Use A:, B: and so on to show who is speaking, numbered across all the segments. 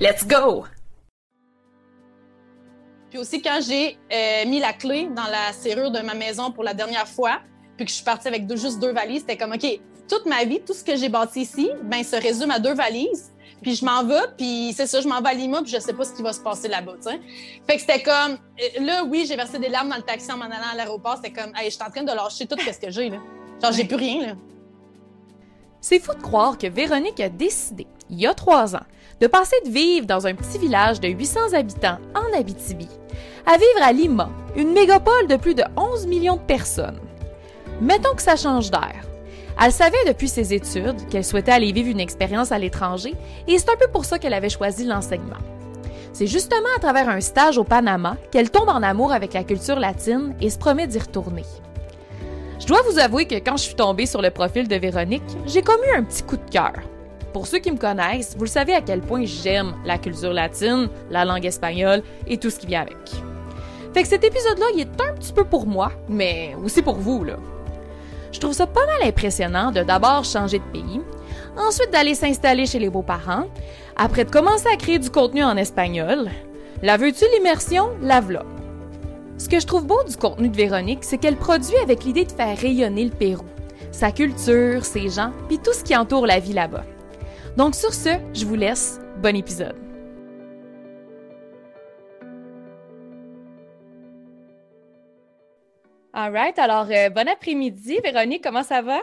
A: Let's go!
B: Puis aussi, quand j'ai euh, mis la clé dans la serrure de ma maison pour la dernière fois, puis que je suis partie avec juste deux valises, c'était comme, OK, toute ma vie, tout ce que j'ai bâti ici, ben, se résume à deux valises. Puis je m'en vais, puis c'est ça, je m'en vais à Lima, puis je sais pas ce qui va se passer là-bas, tu sais. Fait que c'était comme, euh, là, oui, j'ai versé des larmes dans le taxi en m'en allant à l'aéroport. C'était comme, hey, je suis en train de lâcher tout ce que j'ai, là. Genre, j'ai plus rien, là.
A: C'est fou de croire que Véronique a décidé, il y a trois ans, de passer de vivre dans un petit village de 800 habitants en Abitibi à vivre à Lima, une mégapole de plus de 11 millions de personnes. Mettons que ça change d'air. Elle savait depuis ses études qu'elle souhaitait aller vivre une expérience à l'étranger et c'est un peu pour ça qu'elle avait choisi l'enseignement. C'est justement à travers un stage au Panama qu'elle tombe en amour avec la culture latine et se promet d'y retourner. Je dois vous avouer que quand je suis tombée sur le profil de Véronique, j'ai comme eu un petit coup de cœur. Pour ceux qui me connaissent, vous le savez à quel point j'aime la culture latine, la langue espagnole et tout ce qui vient avec. Fait que cet épisode-là, il est un petit peu pour moi, mais aussi pour vous, là. Je trouve ça pas mal impressionnant de d'abord changer de pays, ensuite d'aller s'installer chez les beaux-parents, après de commencer à créer du contenu en espagnol. La veux-tu l'immersion? La v'là. Ce que je trouve beau du contenu de Véronique, c'est qu'elle produit avec l'idée de faire rayonner le Pérou, sa culture, ses gens, puis tout ce qui entoure la vie là-bas. Donc sur ce, je vous laisse. Bon épisode. All right, alors euh, bon après-midi. Véronique, comment ça va?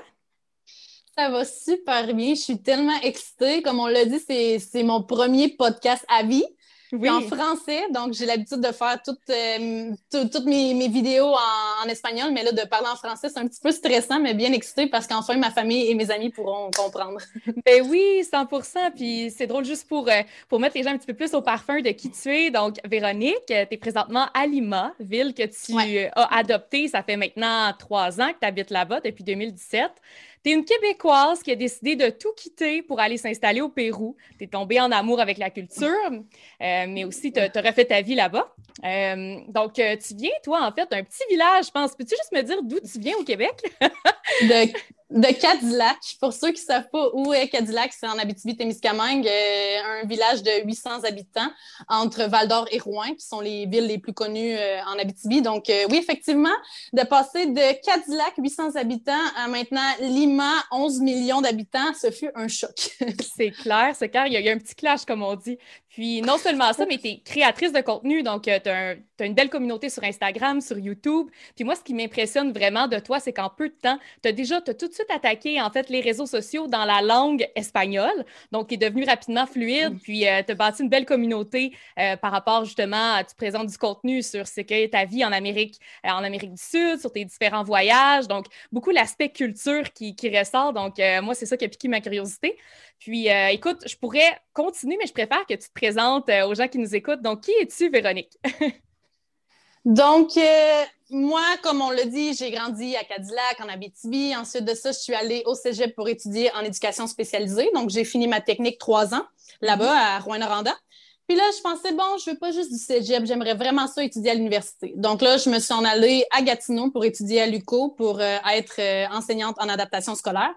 B: Ça va super bien. Je suis tellement excitée. Comme on l'a dit, c'est mon premier podcast à vie. Oui. en français, donc j'ai l'habitude de faire toutes, euh, toutes mes, mes, vidéos en, en, espagnol, mais là, de parler en français, c'est un petit peu stressant, mais bien excité parce qu'enfin, ma famille et mes amis pourront comprendre.
A: ben oui, 100 Puis c'est drôle juste pour, euh, pour mettre les gens un petit peu plus au parfum de qui tu es. Donc, Véronique, tu es présentement à Lima, ville que tu as adoptée. Ça fait maintenant trois ans que tu habites là-bas depuis 2017. Tu une Québécoise qui a décidé de tout quitter pour aller s'installer au Pérou. Tu es tombée en amour avec la culture, euh, mais aussi tu as, refait ta vie là-bas. Euh, donc, euh, tu viens, toi, en fait, d'un petit village, je pense. Peux-tu juste me dire d'où tu viens au Québec?
B: De Cadillac. Pour ceux qui ne savent pas où est Cadillac, c'est en Abitibi-Témiscamingue, euh, un village de 800 habitants entre Val-d'Or et Rouen, qui sont les villes les plus connues euh, en Abitibi. Donc, euh, oui, effectivement, de passer de Cadillac, 800 habitants, à maintenant Lima, 11 millions d'habitants, ce fut un choc.
A: c'est clair, c'est clair. Il y, a, un petit clash, comme on dit. Puis, non seulement ça, mais tu es créatrice de contenu. Donc, tu as, une belle communauté sur Instagram, sur YouTube. Puis, moi, ce qui m'impressionne vraiment de toi, c'est qu'en peu de temps, tu as déjà as tout suite attaqué en fait les réseaux sociaux dans la langue espagnole, donc qui est devenu rapidement fluide, puis euh, tu as bâti une belle communauté euh, par rapport justement à tu présentes du contenu sur ce qu'est ta vie en Amérique, euh, en Amérique du Sud, sur tes différents voyages, donc beaucoup l'aspect culture qui, qui, ressort. Donc moi, c'est ça qui a piqué ma curiosité. Puis écoute, je pourrais continuer, mais je préfère que tu te présentes aux gens qui nous écoutent. Donc, qui es-tu, Véronique?
B: Donc, moi, comme on l'a dit, j'ai grandi à Cadillac, en Abitibi. Ensuite de ça, je suis allée au cégep pour étudier en éducation spécialisée. Donc, j'ai fini ma technique trois ans là-bas à Rouen-Noranda. Puis là, je pensais, bon, je veux pas juste du cégep, j'aimerais vraiment ça étudier à l'université. Donc là, je me suis en allée à Gatineau pour étudier à l'UCO pour euh, être euh, enseignante en adaptation scolaire.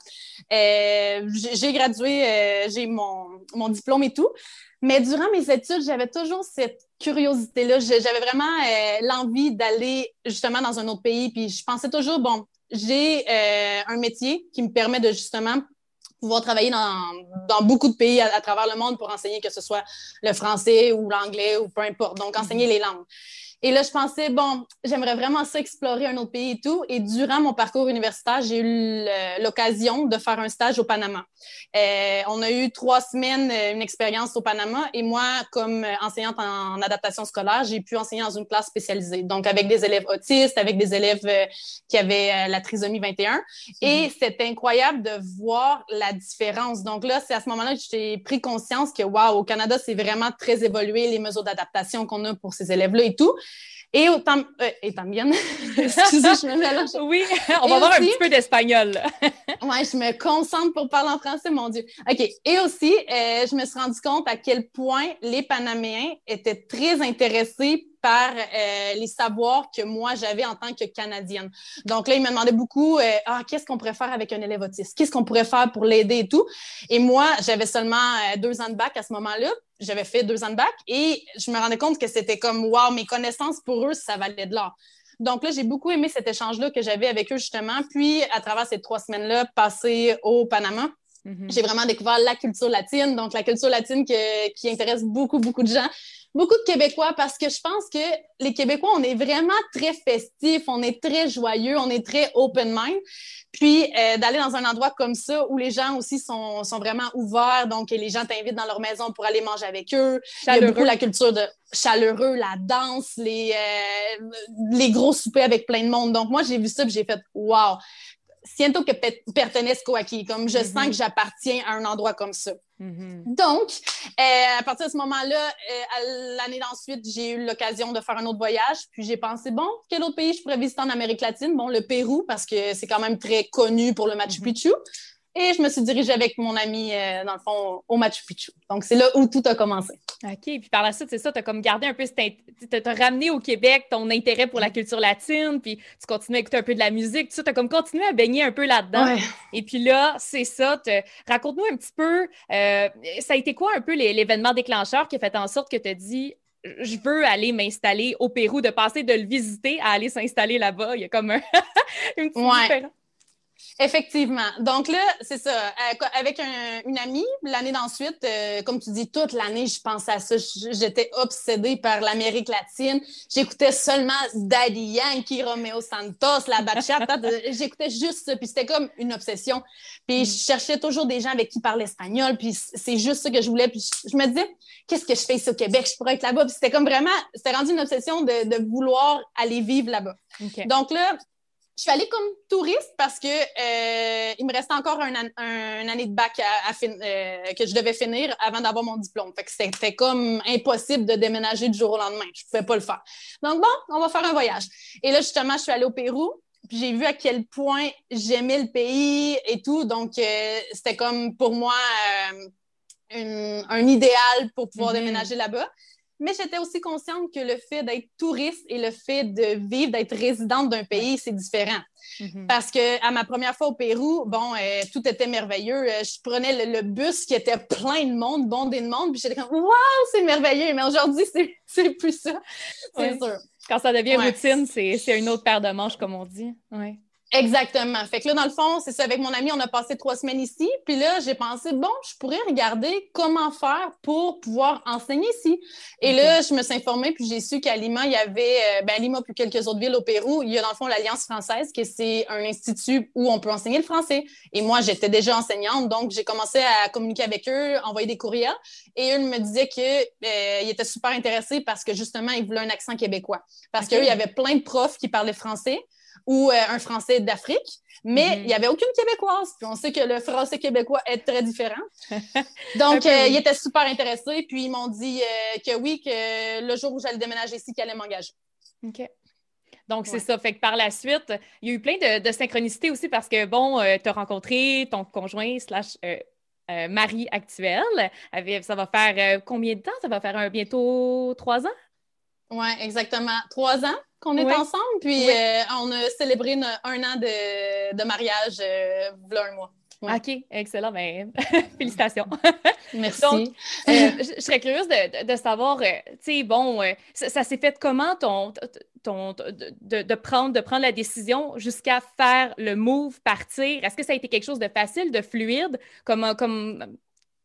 B: Euh, j'ai gradué, j'ai mon, mon diplôme et tout. Mais durant mes études, j'avais toujours cette curiosité-là. J'avais vraiment euh, l'envie d'aller justement dans un autre pays. Puis je pensais toujours, bon, j'ai euh, un métier qui me permet de justement pouvoir travailler dans, dans beaucoup de pays à, travers le monde pour enseigner que ce soit le français ou l'anglais ou peu importe. Donc, enseigner les langues. Et là, je pensais, bon, j'aimerais vraiment ça explorer un autre pays et tout. Et durant mon parcours universitaire, j'ai eu l'occasion de faire un stage au Panama. Euh, on a eu trois semaines, euh, une expérience au Panama. Et moi, comme enseignante en, adaptation scolaire, j'ai pu enseigner dans une classe spécialisée. Donc, avec des élèves autistes, avec des élèves euh, qui avaient la trisomie 21. Et mhm. c'était incroyable de voir la différence. Donc là, c'est à ce moment-là que j'ai pris conscience que, waouh, au Canada, c'est vraiment très évolué, les mesures d'adaptation qu'on a pour ces élèves-là et tout. Et autant, euh, et también, excusez, je me mélange.
A: Oui, on va avoir un petit peu d'espagnol.
B: oui, je me concentre pour parler en français, mon Dieu. OK. Et aussi, euh, je me suis rendu compte à quel point les Panaméens étaient très intéressés par euh, les savoirs que moi j'avais en tant que Canadienne. Donc là, ils me demandaient beaucoup euh, ah, qu'est-ce qu'on pourrait faire avec un élève autiste? Qu'est-ce qu'on pourrait faire pour l'aider et tout? Et moi, j'avais seulement euh, deux ans de bac à ce moment-là. J'avais fait deux ans de bac et je me rendais compte que c'était comme wow, mes connaissances pour eux, ça valait de l'or. Donc là, j'ai beaucoup aimé cet échange-là que j'avais avec eux justement. Puis, à travers ces trois semaines-là passées au Panama, mm-hmm. J'ai vraiment découvert la culture latine, donc la culture latine qui intéresse beaucoup, beaucoup de gens beaucoup de Québécois parce que je pense que les Québécois, on est vraiment très festifs, on est très joyeux, on est très open mind. Puis euh, d'aller dans un endroit comme ça où les gens aussi sont, sont vraiment ouverts, donc les gens t'invitent dans leur maison pour aller manger avec eux. Il y a beaucoup la culture de chaleureux, la danse, les, euh, les gros soupers avec plein de monde. Donc moi, j'ai vu ça et j'ai fait « wow » siento que pertenezco aquí, comme je sens que j'appartiens à un endroit comme ça. Mm-hmm. Donc, euh, à partir de ce moment-là, euh, l'année d'ensuite, j'ai eu l'occasion de faire un autre voyage. Puis j'ai pensé, bon, quel autre pays je pourrais visiter en Amérique latine? Bon, le Pérou, parce que c'est quand même très connu pour le Machu mm-hmm. Picchu. Et je me suis dirigée avec mon ami, euh, dans le fond, au Machu Picchu. Donc, c'est là où tout a commencé.
A: OK. Puis par la suite, c'est ça, tu as comme gardé un peu, tu as ramené au Québec ton intérêt pour la culture latine, puis tu continues à écouter un peu de la musique, tu as comme continué à baigner un peu là-dedans. Et puis là, c'est ça. Raconte-nous un petit peu, euh, ça a été quoi un peu l'événement déclencheur qui a fait en sorte que tu as dit je veux aller m'installer au Pérou, de passer de le visiter à aller s'installer là-bas. Il y a comme un, une petite différence.
B: Effectivement. Donc là, c'est ça. Euh, avec une amie, l'année d'ensuite, euh, comme tu dis, toute l'année, je pensais à ça. J'étais obsédée par l'Amérique latine. J'écoutais seulement Daddy Yankee, Romeo Santos, la bachata. J'écoutais juste ça. Puis c'était comme une obsession. Puis je cherchais toujours des gens avec qui parler espagnol. Puis c'est juste ça que je voulais. Puis je, me disais, qu'est-ce que je fais ici au Québec? Je pourrais être là-bas. Puis c'était comme vraiment, c'était rendu une obsession de, vouloir aller vivre là-bas. Donc là, je suis allée comme touriste parce que euh, il me restait encore un, année de bac à, euh, que je devais finir avant d'avoir mon diplôme. Fait que c'était comme impossible de déménager du jour au lendemain. Je pouvais pas le faire. Donc bon, on va faire un voyage. Et là, justement, je suis allée au Pérou. Puis j'ai vu à quel point j'aimais le pays et tout. Donc, euh, c'était comme pour moi un idéal pour pouvoir mm-hmm. déménager là-bas. Mais j'étais aussi consciente que le fait d'être touriste et le fait de vivre, d'être résidente d'un pays, c'est différent. Mm-hmm. Parce que à ma première fois au Pérou, bon, euh, tout était merveilleux. Euh, je prenais le, bus qui était plein de monde, bondé de monde, puis j'étais comme Waouh, c'est merveilleux! Mais aujourd'hui, c'est plus ça. C'est sûr.
A: Quand ça devient routine, c'est une autre paire de manches, comme on dit. Ouais.
B: Exactement. Fait que là, dans le fond, c'est ça. Avec mon ami, on a passé trois semaines ici. Puis là, j'ai pensé, bon, je pourrais regarder comment faire pour pouvoir enseigner ici. Et là, je me suis informée, puis j'ai su qu'à Lima, il y avait, euh, ben, Lima, puis quelques autres villes au Pérou, il y a dans le fond l'Alliance française, qui c'est un institut où on peut enseigner le français. Et moi, j'étais déjà enseignante, donc j'ai commencé à communiquer avec eux, envoyer des courriels. Et eux me disaient qu'ils euh, étaient super intéressés parce que justement, ils voulaient un accent québécois. Parce qu'il qu'eux, il y avait plein de profs qui parlaient français ou euh, un Français d'Afrique, mais mm-hmm. il n'y avait aucune Québécoise. Puis on sait que le français québécois est très différent. Donc, euh, ils étaient super intéressés, puis ils m'ont dit euh, que oui, que le jour où j'allais déménager ici, qu'ils allaient m'engager.
A: OK. Donc, c'est ça. Fait que par la suite, il y a eu plein de, synchronicité aussi parce que, bon, tu as rencontré ton conjoint slash mari actuel. Ça va faire combien de temps? Ça va faire bientôt trois ans?
B: Oui, exactement. Trois ans qu'on est ensemble. Puis euh, on a célébré un an de, mariage euh, un mois.
A: OK, excellent. Ben, félicitations.
B: Merci.
A: Donc, euh, je, serais curieuse de, savoir, tu sais, bon, ça, s'est fait comment ton, ton, de, prendre, de prendre la décision jusqu'à faire le move, partir? Est-ce que ça a été quelque chose de facile, de fluide? Comme, comme,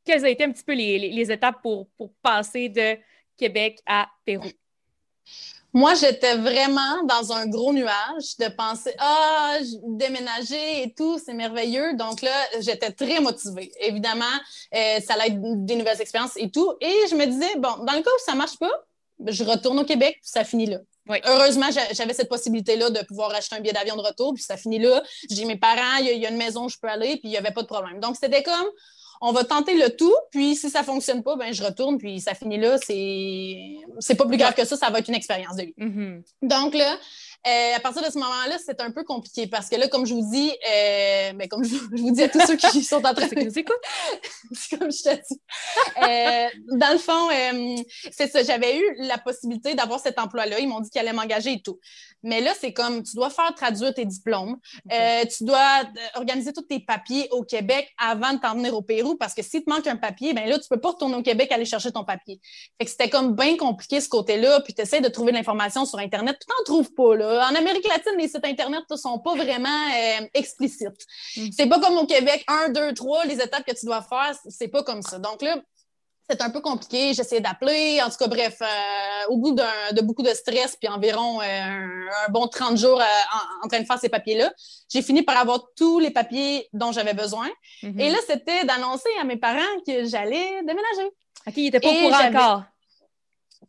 A: quelles ont été un petit peu les, les étapes pour, pour passer de Québec à Pérou?
B: Moi, j'étais vraiment dans un gros nuage de penser Ah, déménager et tout, c'est merveilleux. Donc là, j'étais très motivée. Évidemment, euh, ça allait être des nouvelles expériences et tout. Et je me disais, bon, dans le cas où ça marche pas, je retourne au Québec, puis ça finit là. Heureusement, j'avais cette possibilité-là de pouvoir acheter un billet d'avion de retour, puis ça finit là. J'ai mes parents, il y, a une maison où je peux aller, puis il n'y avait pas de problème. Donc, c'était comme, on va tenter le tout, puis si ça fonctionne pas, ben je retourne, puis ça finit là. C'est, c'est pas plus grave que ça, ça va être une expérience de vie.
A: Mm-hmm.
B: Donc là, euh, à partir de ce moment-là, c'est un peu compliqué parce que là, comme je vous dis, euh, ben, comme je, vous dis à tous ceux qui sont en train de nous écouter, comme je te dis, euh, dans le fond, c'est ça, j'avais eu la possibilité d'avoir cet emploi-là. Ils m'ont dit qu'ils allaient m'engager et tout. Mais là, c'est comme, tu dois faire traduire tes diplômes, tu dois organiser tous tes papiers au Québec avant de t'en venir au Pérou parce que si te manque un papier, ben là, tu peux pas retourner au Québec aller chercher ton papier. Fait que c'était comme bien compliqué ce côté-là, puis tu essaies de trouver de l'information sur Internet, puis t'en trouves pas, là en Amérique latine, les sites Internet ne sont pas vraiment euh, explicites. Mm. C'est pas comme au Québec, un, deux, trois, les étapes que tu dois faire, c'est pas comme ça. Donc là, c'est un peu compliqué. J'essayais d'appeler. En tout cas, bref, euh, au bout de beaucoup de stress, puis environ euh, un, bon 30 jours en, train de faire ces papiers-là, j'ai fini par avoir tous les papiers dont j'avais besoin. Mm-hmm. Et là, c'était d'annoncer à mes parents que j'allais déménager.
A: OK, ils n'étaient pas au courant encore.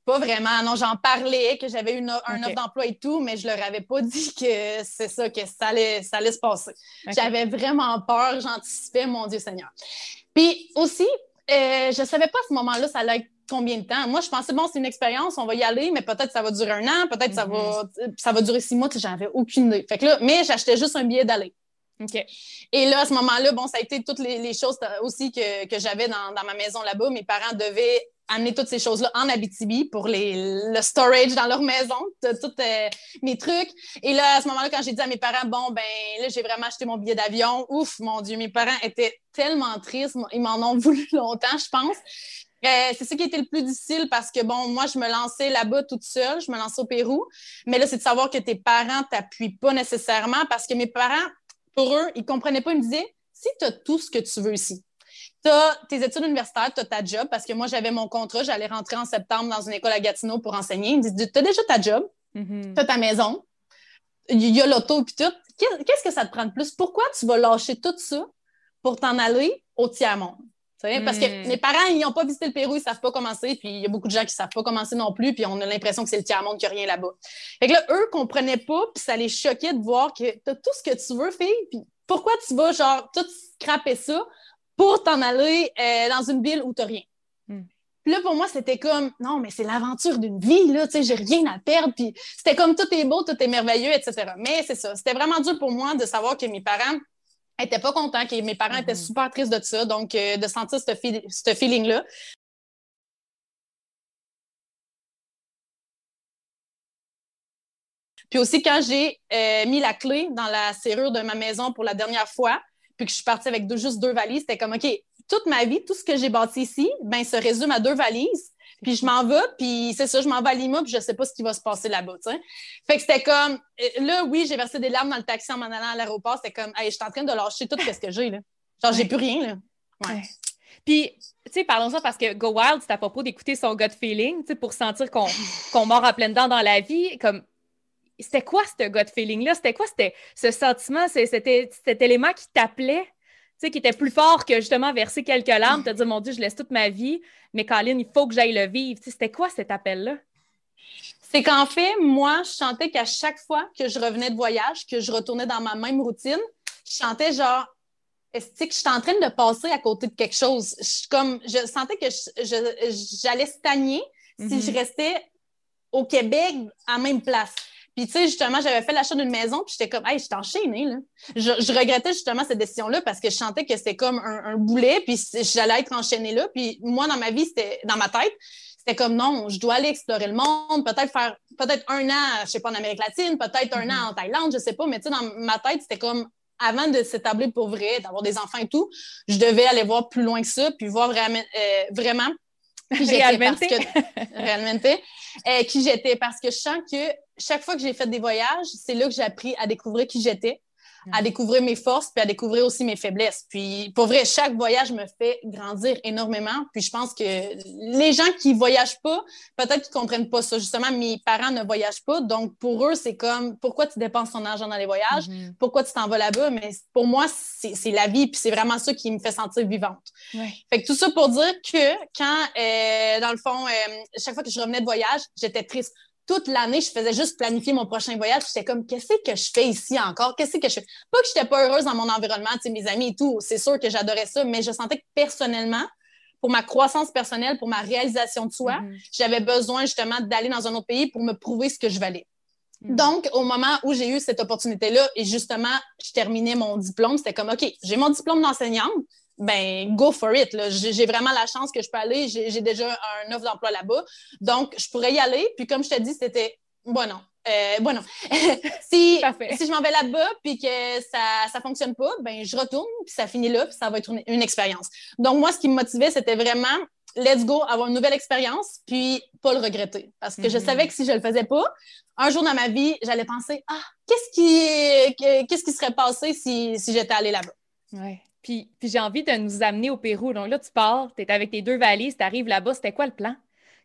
B: Pas vraiment. Non, j'en parlais, que j'avais une, un offre d'emploi et tout, mais je leur avais pas dit que c'est ça, que ça allait, ça allait se passer. J'avais vraiment peur, j'anticipais, mon Dieu Seigneur. Puis aussi, euh, je savais pas à ce moment-là, ça allait être combien de temps. Moi, je pensais, bon, c'est une expérience, on va y aller, mais peut-être ça va durer un an, peut-être ça, va, mhm. ça va durer six mois, j'avais aucune idée. Fait que là, mais j'achetais juste un billet d'aller. Et là, à ce moment-là, bon, ça a été toutes les, choses aussi que, que j'avais dans, dans, ma maison là-bas. Mes parents devaient amener toutes ces choses-là en Abitibi pour les, le storage dans leur maison, tous euh, mes trucs. Et là, à ce moment-là, quand j'ai dit à mes parents, bon, ben là, j'ai vraiment acheté mon billet d'avion, ouf, mon Dieu, mes parents étaient tellement tristes, ils m'en ont voulu longtemps, je pense. Euh, c'est ça qui était le plus difficile parce que, bon, moi, je me lançais là-bas toute seule, je me lançais au Pérou, mais là, c'est de savoir que tes parents t'appuient pas nécessairement parce que mes parents, pour eux, ils comprenaient pas, ils me disaient, si tu as tout ce que tu veux ici, tu as tes études universitaires, tu as ta job, parce que moi, j'avais mon contrat, j'allais rentrer en septembre dans une école à Gatineau pour enseigner. Ils me disent, tu as déjà ta job,
A: mm-hmm.
B: tu as ta maison, il y a l'auto, puis tout. Qu'est-ce que ça te prend de plus? Pourquoi tu vas lâcher tout ça pour t'en aller au tiers-monde? Parce que mm. mes parents, ils n'ont pas visité le Pérou, ils ne savent pas commencer, puis il y a beaucoup de gens qui ne savent pas commencer non plus, puis on a l'impression que c'est le tiers-monde, qu'il n'y a rien là-bas. Fait que là, eux ne comprenaient pas, puis ça les choquait de voir que tu as tout ce que tu veux, fille, puis pourquoi tu vas, genre, tout scraper ça pour t'en aller euh, dans une ville où tu n'as rien.
A: Hmm.
B: Puis là, pour moi, c'était comme, non, mais c'est l'aventure d'une vie, là, tu sais, j'ai rien à perdre. Puis c'était comme, tout est beau, tout est merveilleux, etc. Mais c'est ça. C'était vraiment dur pour moi de savoir que mes parents n'étaient pas contents, que mes parents étaient hmm. super tristes de ça. Donc, euh, de sentir ce, feeling-là. Puis aussi, quand j'ai euh, mis la clé dans la serrure de ma maison pour la dernière fois, puis que je suis partie avec juste deux valises, c'était comme, OK, toute ma vie, tout ce que j'ai bâti ici, ben, se résume à deux valises. Puis je m'en vais, puis c'est ça, je m'en vais à Lima, puis je sais pas ce qui va se passer là-bas, tu sais. Fait que c'était comme, euh, là, oui, j'ai versé des larmes dans le taxi en m'en allant à l'aéroport. C'était comme, hey, je suis en train de lâcher tout ce que j'ai, là. Genre, j'ai plus rien, là. Ouais.
A: Puis, tu sais, parlons ça parce que Go Wild, c'est à propos d'écouter son gut feeling, tu sais, pour sentir qu'on qu mord à plein dents dans la vie. Comme, c'était quoi ce gut feeling-là? C'était quoi c'était ce sentiment, c'était cet élément qui t'appelait, tu sais, qui était plus fort que justement verser quelques larmes, te dire, mon Dieu, je laisse toute ma vie, mais Colin, il faut que j'aille le vivre. C'était quoi cet appel-là?
B: C'est qu'en fait, moi, je sentais qu'à chaque fois que je revenais de voyage, que je retournais dans ma même routine, je sentais genre, est-ce que je suis en train de passer à côté de quelque chose? Je, comme, je sentais que j'allais stagner si je mm-hmm. restais au Québec à même place. Puis, tu sais, justement, j'avais fait l'achat d'une maison, puis j'étais comme, hey, je enchaînée, là. Je, regrettais justement cette décision-là parce que je sentais que c'était comme un, boulet, puis j'allais être enchaînée là. Puis, moi, dans ma vie, c'était, dans ma tête, c'était comme, non, je dois aller explorer le monde, peut-être faire, peut-être un an, je sais pas, en Amérique latine, peut-être un an en Thaïlande, je sais pas, mais tu sais, dans ma tête, c'était comme, avant de s'établir pour vrai, d'avoir des enfants et tout, je devais aller voir plus loin que ça, puis voir vraiment, euh, vraiment
A: qui j'étais parce
B: que, réellement, euh, qui j'étais. Parce que je sens que chaque fois que j'ai fait des voyages, c'est là que j'ai appris à découvrir qui j'étais, à découvrir mes forces, puis à découvrir aussi mes faiblesses. Puis, pour vrai, chaque voyage me fait grandir énormément. Puis, je pense que les gens qui voyagent pas, peut-être qu'ils comprennent pas ça. Justement, mes parents ne voyagent pas. Donc, pour eux, c'est comme, pourquoi tu dépenses ton argent dans les voyages? Mm-hmm. Pourquoi tu t'en vas là-bas? Mais pour moi, c'est la vie, puis c'est vraiment ça qui me fait sentir vivante. Fait que tout ça pour dire que quand, euh, dans le fond, euh, chaque fois que je revenais de voyage, j'étais triste toute l'année, je faisais juste planifier mon prochain voyage. J'étais comme, qu'est-ce que je fais ici encore? Qu'est-ce que je fais? Pas que j'étais pas heureuse dans mon environnement, tu sais, mes amis et tout. C'est sûr que j'adorais ça, mais je sentais que personnellement, pour ma croissance personnelle, pour ma réalisation de soi, mm-hmm. j'avais besoin justement d'aller dans un autre pays pour me prouver ce que je valais. Mm-hmm. Donc, au moment où j'ai eu cette opportunité-là et justement, je terminais mon diplôme, c'était comme, OK, j'ai mon diplôme d'enseignante, ben go for it. J'ai vraiment la chance que je peux aller. J'ai déjà un offre d'emploi là-bas. Donc, je pourrais y aller. Puis comme je te dis, c'était bon non. Euh, bon non. si, si je m'en vais là-bas puis que ça ne fonctionne pas, ben je retourne puis ça finit là puis ça va être une, expérience. Donc moi, ce qui me motivait, c'était vraiment let's go, avoir une nouvelle expérience puis pas le regretter. Parce que je mm-hmm. savais que si je le faisais pas, un jour dans ma vie, j'allais penser ah qu'est-ce qui qu'est-ce qui serait passé si, si j'étais allée là-bas.
A: Ouais. Puis, j'ai envie de nous amener au Pérou. Donc là, tu pars, tu es avec tes deux valises, tu arrives là-bas. C'était quoi le plan?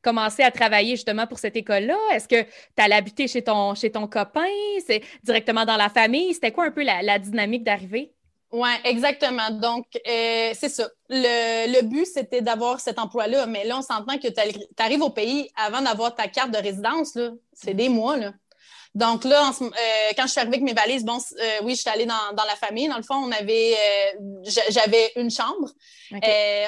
A: Commencer à travailler justement pour cette école-là? Est-ce que tu allais habiter chez ton, chez ton copain? C'est directement dans la famille? C'était quoi un peu la, dynamique d'arrivée?
B: Oui, exactement. Donc, euh, c'est ça. Le, but, c'était d'avoir cet emploi-là. Mais là, on s'entend que tu arrives au pays avant d'avoir ta carte de résidence. C'est des mois. Là. Donc là, euh, quand je suis arrivée avec mes valises, bon, euh, oui, je suis allée dans, dans, la famille. Dans le fond, on avait, euh, j'avais une chambre.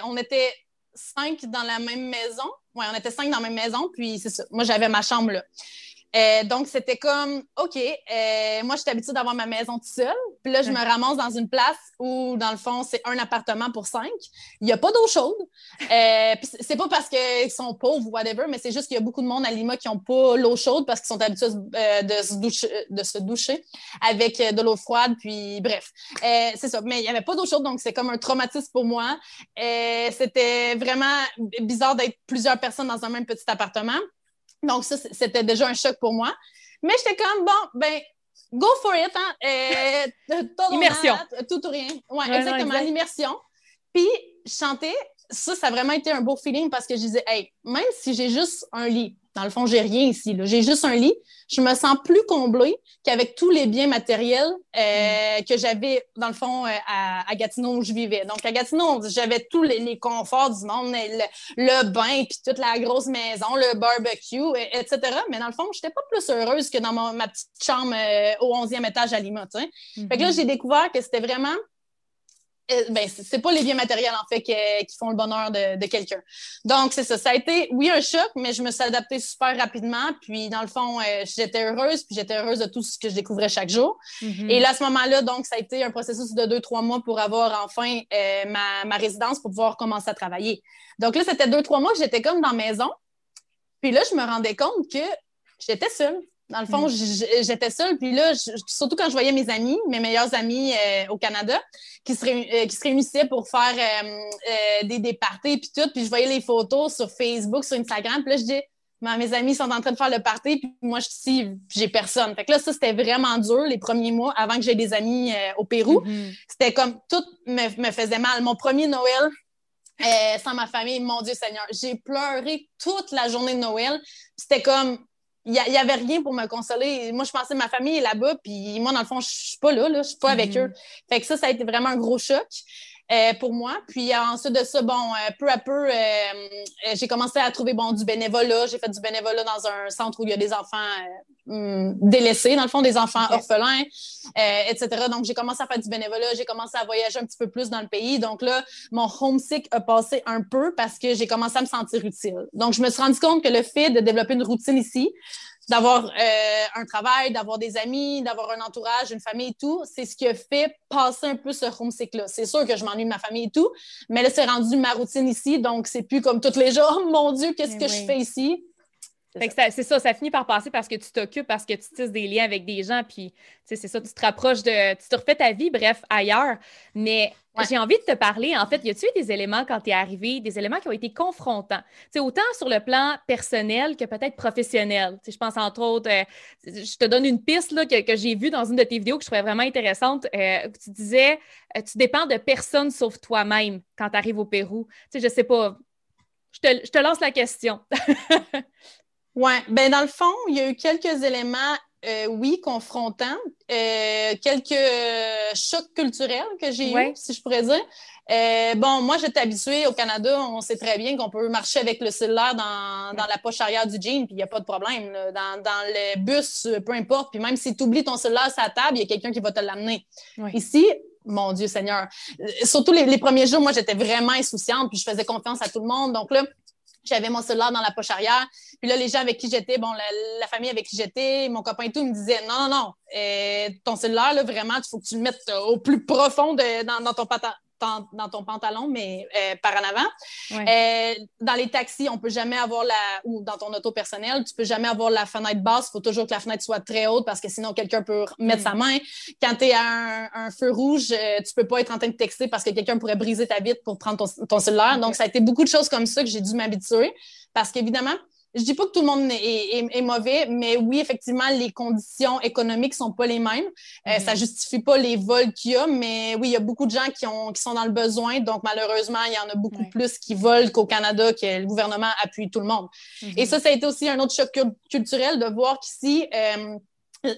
B: on était cinq dans la même maison. Oui, on était cinq dans la même maison. Puis c'est ça. Moi, j'avais ma chambre là. Euh, donc, c'était comme, OK, euh, moi, je suis habituée d'avoir ma maison toute seule. Puis là, je me ramasse dans une place où, dans le fond, c'est un appartement pour cinq. Il n'y a pas d'eau chaude. Euh, puis c'est pas parce qu'ils sont pauvres ou whatever, mais c'est juste qu'il y a beaucoup de monde à Lima qui n'ont pas l'eau chaude parce qu'ils sont habitués de, se doucher, de se doucher avec de l'eau froide. Puis, bref, c'est ça. Mais il n'y avait pas d'eau chaude, donc c'est comme un traumatisme pour moi. c'était vraiment bizarre d'être plusieurs personnes dans un même petit appartement. Donc, ça, c'était déjà un choc pour moi. Mais j'étais comme, bon, ben, go for it, hein.
A: Euh, Immersion.
B: tout ou rien. Oui, exactement, l'immersion. Puis, chanter, ça, ça a vraiment été un beau feeling parce que je disais, hey, même si j'ai juste un lit, dans le fond, j'ai rien ici. J'ai juste un lit. Je me sens plus comblée qu'avec tous les biens matériels euh, mm. que j'avais, dans le fond, euh, à, Gatineau où je vivais. Donc, à Gatineau, j'avais tous les, conforts du monde, le, bain, puis toute la grosse maison, le barbecue, etc. Mais dans le fond, je n'étais pas plus heureuse que dans ma petite chambre euh, au 11e étage à Lima. Fait que là, mm-hmm. j'ai découvert que c'était vraiment ben, c'est pas les biens matériels, en fait, qui, font le bonheur de, quelqu'un. Donc, c'est ça. Ça a été, oui, un choc, mais je me suis adaptée super rapidement. Puis, dans le fond, euh, j'étais heureuse, puis j'étais heureuse de tout ce que je découvrais chaque jour. Mm-hmm. Et là, à ce moment-là, donc, ça a été un processus de deux, trois mois pour avoir enfin euh, ma, ma, résidence pour pouvoir commencer à travailler. Donc là, c'était deux, trois mois que j'étais comme dans la maison. Puis là, je me rendais compte que j'étais seule. Dans le fond, mm. j'étais seule. Puis là, surtout quand je voyais mes amis, mes meilleurs amis euh, au Canada, qui se, euh, qui se, réunissaient pour faire euh, des, des parties puis tout. Puis je voyais les photos sur Facebook, sur Instagram. Puis là, je dis, mes amis sont en train de faire le party, puis moi, je suis ici, j'ai personne. Fait que là, ça, c'était vraiment dur les premiers mois avant que j'aie des amis au Pérou. Mm-hmm. C'était comme tout me, me, faisait mal. Mon premier Noël, sans ma famille, mon Dieu Seigneur, j'ai pleuré toute la journée de Noël. C'était comme il n'y avait rien pour me consoler. Moi, je pensais que ma famille est là-bas, puis moi, dans le fond, je suis pas là, là je suis pas avec mm-hmm. eux. Fait que ça, ça a été vraiment un gros choc. Euh, pour moi. Puis ensuite de ça, bon, euh, peu à peu, euh, j'ai commencé à trouver bon, du bénévolat. J'ai fait du bénévolat dans un centre où il y a des enfants hum, délaissés, dans le fond, des enfants orphelins, etc. Donc, j'ai commencé à faire du bénévolat. J'ai commencé à voyager un petit peu plus dans le pays. Donc là, mon homesick a passé un peu parce que j'ai commencé à me sentir utile. Donc, je me suis rendu compte que le fait de développer une routine ici, d'avoir euh, un travail, d'avoir des amis, d'avoir un entourage, une famille et tout, c'est ce qui a fait passer un peu ce homesick-là. C'est sûr que je m'ennuie de ma famille et tout, mais là, c'est rendu ma routine ici, donc c'est plus comme tous les jours. Mon Dieu, qu'est-ce que je fais ici?
A: C'est ça, ça finit par passer parce que tu t'occupes, parce que tu tisses des liens avec des gens, puis c'est ça, tu te rapproches de. Tu te refais ta vie, bref, ailleurs. Mais j'ai envie de te parler, en fait, y a-tu eu des éléments quand tu es arrivé, des éléments qui ont été confrontants? sais, autant sur le plan personnel que peut-être professionnel. je pense entre autres, euh, je te donne une piste là, que, j'ai vue dans une de tes vidéos que je trouvais vraiment intéressante. Euh, tu disais, euh, tu dépends de personne sauf toi-même quand tu arrives au Pérou. Tu sais, je sais pas. Je te, je te lance la question.
B: Oui, ben dans le fond, il y a eu quelques éléments, euh, oui, confrontants, euh, quelques chocs culturels que j'ai eu, si je pourrais dire. Euh, bon, moi, j'étais habituée au Canada, on sait très bien qu'on peut marcher avec le cellulaire dans, dans la poche arrière du jean, puis il n'y a pas de problème. Dans, dans, le bus, peu importe, puis même si tu oublies ton cellulaire sur la table, il y a quelqu'un qui va te l'amener. Ici, mon Dieu Seigneur, surtout les, les premiers jours, moi, j'étais vraiment insouciante, puis je faisais confiance à tout le monde. Donc là, j'avais mon cellulaire dans la poche arrière. Puis là, les gens avec qui j'étais, bon, la, famille avec qui j'étais, mon copain et tout, me disaient non, non, non, euh, ton cellulaire, là, vraiment, il faut que tu le mettes au plus profond de, dans, dans, ton dans ton pantalon, mais euh, par en avant. Euh, dans les taxis, on peut jamais avoir la, ou dans ton auto personnel, tu peux jamais avoir la fenêtre basse. Il faut toujours que la fenêtre soit très haute parce que sinon quelqu'un peut mettre mm. sa main. Quand tu es à un, feu rouge, euh, tu peux pas être en train de texter parce que quelqu'un pourrait briser ta vitre pour prendre ton, cellulaire. Donc, ça a été beaucoup de choses comme ça que j'ai dû m'habituer parce qu'évidemment, je dis pas que tout le monde est, mauvais, mais oui, effectivement, les conditions économiques sont pas les mêmes. Euh, mm-hmm. Ça justifie pas les vols qu'il y a, mais oui, il y a beaucoup de gens qui, ont, qui sont dans le besoin. Donc, malheureusement, il y en a beaucoup plus qui volent qu'au Canada, que le gouvernement appuie tout le monde. Mm-hmm. Et ça, ça a été aussi un autre choc culturel de voir qu'ici, euh,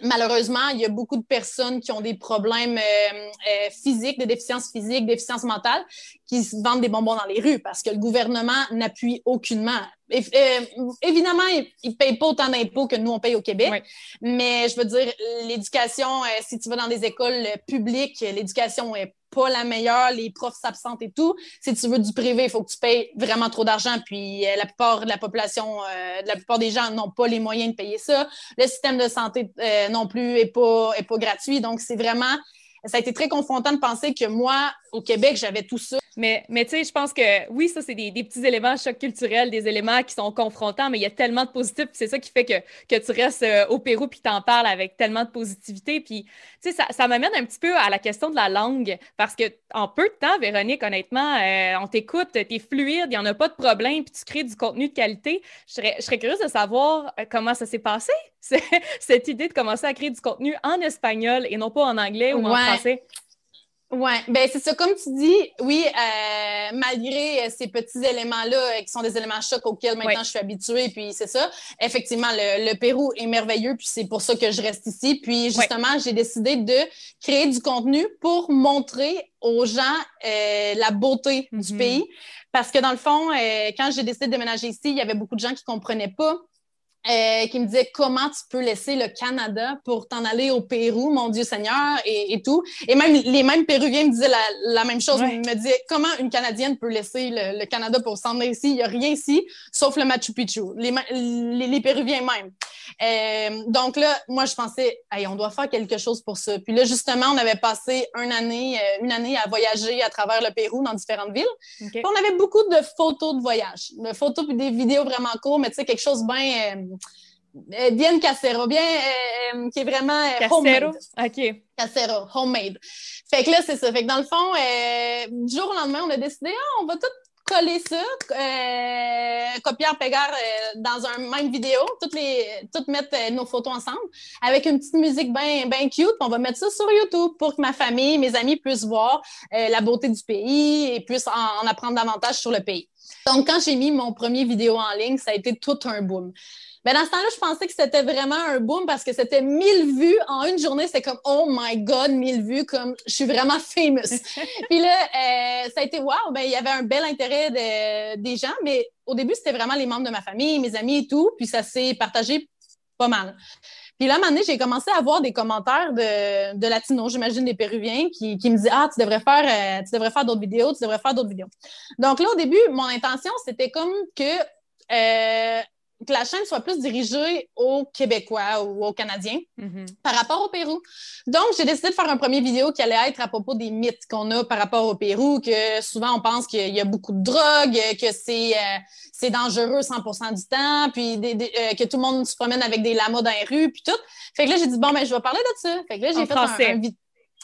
B: Malheureusement, il y a beaucoup de personnes qui ont des problèmes euh, euh, physiques, des déficiences physiques, des déficiences mentales, qui se vendent des bonbons dans les rues parce que le gouvernement n'appuie aucunement. Euh, évidemment, il ne paye pas autant d'impôts que nous, on paye au Québec. Mais je veux dire, l'éducation, si tu vas dans des écoles publiques, l'éducation est pas la meilleure, les profs s'absentent et tout. Si tu veux du privé, il faut que tu payes vraiment trop d'argent. Puis euh, la plupart de la population, euh, la plupart des gens n'ont pas les moyens de payer ça. Le système de santé euh, non plus est pas, est pas gratuit. Donc, c'est vraiment ça a été très confrontant de penser que moi, au Québec, j'avais tout ça.
A: Mais, mais tu sais, je pense que oui, ça, c'est des, petits éléments choc culturel, des éléments qui sont confrontants, mais il y a tellement de positifs, c'est ça qui fait que, que tu restes euh, au Pérou puis t'en parles avec tellement de positivité. Puis, tu sais, ça, ça m'amène un petit peu à la question de la langue, parce que en peu de temps, Véronique, honnêtement, euh, on t'écoute, t'es fluide, il n'y en a pas de problème, puis tu crées du contenu de qualité. Je serais, je serais curieuse de savoir euh, comment ça s'est passé, cette idée de commencer à créer du contenu en espagnol et non pas en anglais ou en français.
B: Oui, ben c'est ça. Comme tu dis, oui, euh, malgré euh, ces petits éléments-là euh, qui sont des éléments chocs auxquels maintenant je suis habituée, puis c'est ça. Effectivement, le, Pérou est merveilleux, puis c'est pour ça que je reste ici. Puis justement, j'ai décidé de créer du contenu pour montrer aux gens la beauté du mm-hmm. pays. Parce que dans le fond, quand j'ai décidé de déménager ici, il y avait beaucoup de gens qui ne comprenaient pas euh, qui me disait comment tu peux laisser le Canada pour t'en aller au Pérou, mon Dieu Seigneur, et, tout. Et même les mêmes Péruviens me disaient la, même chose. Ils me disaient comment une Canadienne peut laisser le, Canada pour s'en aller ici? Il n'y a rien ici, sauf le Machu Picchu. Les, les, Péruviens même. Euh, donc là, moi, je pensais, hey, on doit faire quelque chose pour ça. Puis là, justement, on avait passé une année, euh, une année à voyager à travers le Pérou dans différentes villes. on avait beaucoup de photos de voyage, de photos puis des vidéos vraiment courtes, mais tu sais, quelque chose bien euh, bien casero, bien euh, euh, qui est vraiment
A: casero. OK.
B: Casero, homemade. Fait que là, c'est ça. Fait que dans le fond, du jour au lendemain, on a décidé, ah, on va tout coller ça, copier pegar dans un même vidéo, toutes les, toutes mettre nos photos ensemble avec une petite musique bien ben cute. On va mettre ça sur YouTube pour que ma famille, mes amis puissent voir la beauté du pays et puissent en apprendre davantage sur le pays. Donc, quand j'ai mis mon premier vidéo en ligne, ça a été tout un boom. Mais dans ce temps-là, je pensais que c'était vraiment un boom parce que c'était 1000 vues en une journée. C'était comme, oh my God, 1000 vues, comme je suis vraiment famous. Puis là, euh, ça a été wow, ben, il y avait un bel intérêt des gens, mais au début, c'était vraiment les membres de ma famille, mes amis et tout. Puis ça s'est partagé pas mal. Puis là, à un moment donné, j'ai commencé à avoir des commentaires de, de latinos, j'imagine des Péruviens, qui, qui me disaient Ah, tu devrais faire, euh, tu devrais faire d'autres vidéos, tu devrais faire d'autres vidéos. Donc là, au début, mon intention, c'était comme que euh, que la chaîne soit plus dirigée aux Québécois ou aux Canadiens
A: Mhm.
B: par rapport au Pérou. Donc, j'ai décidé de faire un premier vidéo qui allait être à propos des mythes qu'on a par rapport au Pérou, que souvent on pense qu'il y a beaucoup de drogue, que c'est euh, dangereux 100% du temps, puis des- des- euh, que tout le monde se promène avec des lamas dans les rues, puis tout. Fait que là, j'ai dit, bon, ben, je vais parler de ça. Fait que là, j'ai fait
A: français.
B: un, un vid-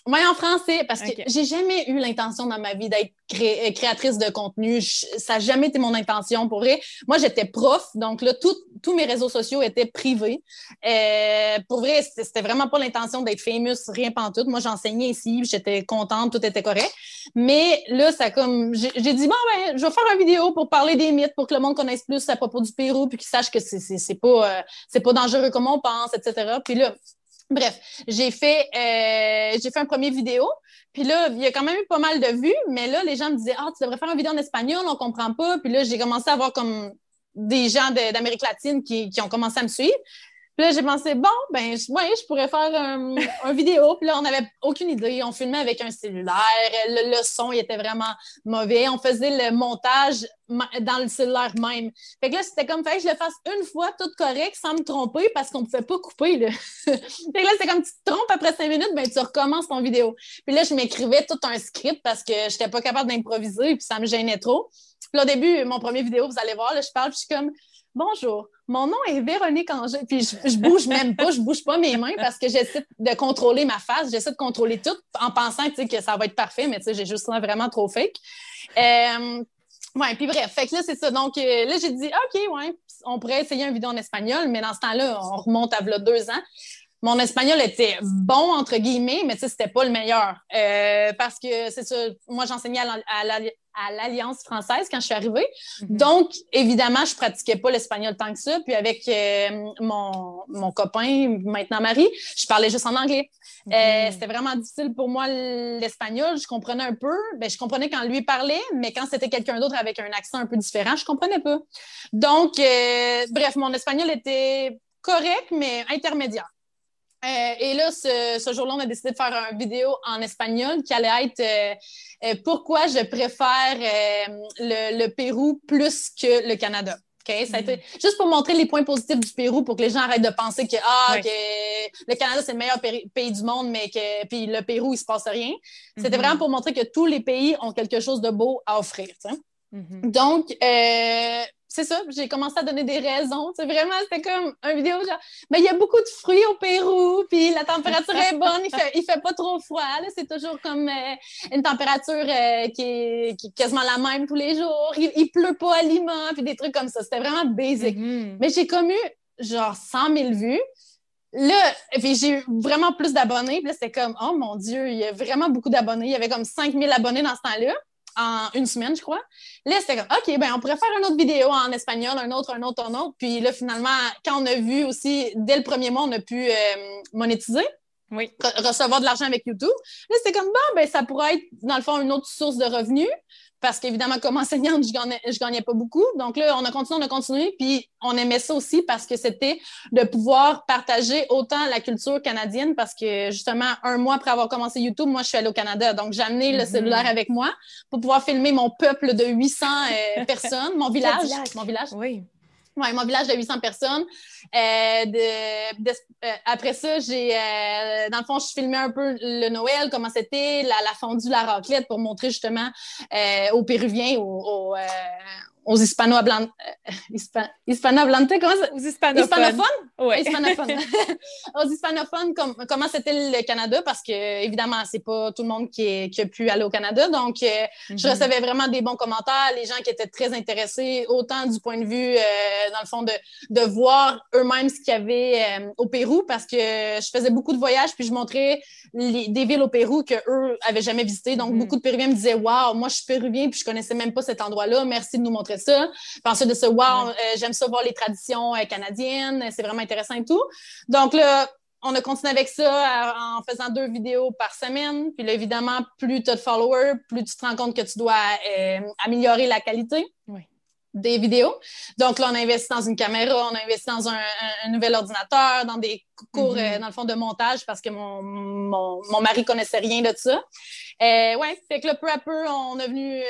B: Ouais, en français, parce que j'ai jamais eu l'intention dans ma vie d'être cré- euh, créatrice de contenu. Je- ça n'a jamais été mon intention pour vrai. Moi, j'étais prof, donc là, tout- tous mes réseaux sociaux étaient privés. Euh, pour vrai, c'était vraiment pas l'intention d'être famous, rien pantoute. Moi, j'enseignais ici, j'étais contente, tout était correct. Mais là, ça comme, j'ai dit, bon, ben, je vais faire une vidéo pour parler des mythes, pour que le monde connaisse plus à propos du Pérou, puis qu'il sache que c'est pas, euh, c'est pas dangereux comme on pense, etc. Puis là, Bref, j'ai fait, euh, j'ai fait un premier vidéo. Puis là, il y a quand même eu pas mal de vues, mais là, les gens me disaient, ah, tu devrais faire une vidéo en espagnol, on comprend pas. Puis là, j'ai commencé à avoir comme des gens d'Amérique latine qui, qui ont commencé à me suivre. Puis là, j'ai pensé, bon, ben, je- ouais, je pourrais faire un, vidéo. Puis là, on n'avait aucune idée. On filmait avec un cellulaire. Le, son, était vraiment mauvais. On faisait le montage dans le cellulaire même. Fait que là, c'était comme, fait que je le fasse une fois, tout correct, sans me tromper, parce qu'on ne pouvait pas couper, là. fait que là, c'est comme, tu te trompes après cinq minutes, ben, tu recommences ton vidéo. Puis là, je m'écrivais tout un script parce que j'étais pas capable d'improviser, puis ça me gênait trop. Puis là, au début, mon premier vidéo, vous allez voir, là, je parle, puis je suis comme, Bonjour, mon nom est Véronique Angers. Puis je, je bouge même pas, je bouge pas mes mains parce que j'essaie de contrôler ma face, j'essaie de contrôler tout en pensant que ça va être parfait, mais j'ai juste l'air vraiment trop fake. Euh, ouais, puis bref, fait que là, c'est ça. Donc euh, là, j'ai dit, OK, ouais, on pourrait essayer une vidéo en espagnol, mais dans ce temps-là, on remonte à deux ans. Mon espagnol était bon, entre guillemets, mais c'était pas le meilleur. Euh, parce que, c'est ça, moi, j'enseignais à l'Al- à l'Al- à l'Alliance française quand je suis arrivée.
A: Mhm.
B: Donc, évidemment, je pratiquais pas l'espagnol tant que ça. Puis avec euh, mon, mon copain, maintenant mari, je parlais juste en anglais. Euh,
A: Mhm.
B: c'était vraiment difficile pour moi l'espagnol. Je comprenais un peu. Ben, je comprenais quand lui parlait, mais quand c'était quelqu'un d'autre avec un accent un peu différent, je comprenais pas. Donc, euh, bref, mon espagnol était correct, mais intermédiaire. Euh, et là, ce, ce jour-là, on a décidé de faire une vidéo en espagnol qui allait être euh, euh, pourquoi je préfère euh, le, le Pérou plus que le Canada. OK? Ça a été juste pour montrer les points positifs du Pérou pour que les gens arrêtent de penser que, ah,
A: Ouais.
B: que le Canada, c'est le meilleur pays du monde, mais que puis le Pérou, il se passe rien. C'était
A: Mhm.
B: vraiment pour montrer que tous les pays ont quelque chose de beau à offrir.
A: Mhm.
B: Donc, euh, c'est ça, j'ai commencé à donner des raisons. C'est vraiment, c'était comme une vidéo genre, mais il y a beaucoup de fruits au Pérou, puis la température est bonne, il fait, il fait pas trop froid. C'est toujours comme euh, une température euh, qui, est, qui est quasiment la même tous les jours. Il, il pleut pas à Lima, puis des trucs comme ça. C'était vraiment basic.
A: Mhm.
B: Mais j'ai comme eu genre 100 000 vues. Là, puis j'ai eu vraiment plus d'abonnés. Puis là, c'était comme, oh mon Dieu, il y a vraiment beaucoup d'abonnés. Il y avait comme 5 000 abonnés dans ce temps-là, en une semaine, je crois. Là, c'était comme, OK, ben on pourrait faire une autre vidéo en espagnol, un autre, un autre, un autre. Puis là, finalement, quand on a vu aussi, dès le premier mois, on a pu euh, monétiser
A: Oui.
B: re- recevoir de l'argent avec YouTube. Là, c'était comme, bon, ben, ça pourrait être, dans le fond, une autre source de revenus. Parce qu'évidemment, comme enseignante, je gagnais, je gagnais pas beaucoup. Donc là, on a continué, on a continué. Puis on aimait ça aussi parce que c'était de pouvoir partager autant la culture canadienne parce que justement, un mois après avoir commencé YouTube, moi, je suis allée au Canada. Donc, j'ai amené le
A: Mhm.
B: cellulaire avec moi pour pouvoir filmer mon peuple de 800 euh, personnes, mon village.
A: Cadillac.
B: Mon village.
A: Oui.
B: Ouais, mon village de 800 personnes. Euh, de, euh, après ça, j'ai, euh, dans le fond, je filmais un peu le Noël, comment c'était, la, la fondue, la raclette, pour montrer justement euh, aux Péruviens, aux, aux, euh, aux hispano-hablantes, euh, hispa- hispano-hablantes, comment ça?
A: Aux hispanophones.
B: Hispanophones?
A: Ouais.
B: Hispanophones. aux hispanophones, comme- comment c'était le Canada, parce que, évidemment, c'est pas tout le monde qui, est, qui a pu aller au Canada. Donc, euh, je
A: Mhm.
B: recevais vraiment des bons commentaires, les gens qui étaient très intéressés, autant du point de vue, euh, dans le fond, de, de voir eux-mêmes ce qu'il y avait euh, au Pérou, parce que je faisais beaucoup de voyages, puis je montrais les- des villes au Pérou qu'eux avaient jamais visitées. Donc,
A: Mhm.
B: beaucoup de Péruviens me disaient Waouh, moi, je suis péruvien, puis je connaissais même pas cet endroit-là. Merci de nous montrer ça. Puis ensuite de ça,
A: Ouais.
B: euh, j'aime ça voir les traditions euh, canadiennes, c'est vraiment intéressant et tout. Donc, là, on a continué avec ça en faisant deux vidéos par semaine. Puis là, évidemment, plus tu as de followers, plus tu te rends compte que tu dois euh, améliorer la qualité
A: Oui.
B: Des vidéos. Donc là, on a investi dans une caméra, on a investi dans un, un- un nouvel ordinateur, dans des cours,
A: Mhm.
B: euh, dans le fond, de montage parce que mon, mon, mon mari connaissait rien de ça. Euh, ouais, fait que là, peu à peu, on est venu, euh,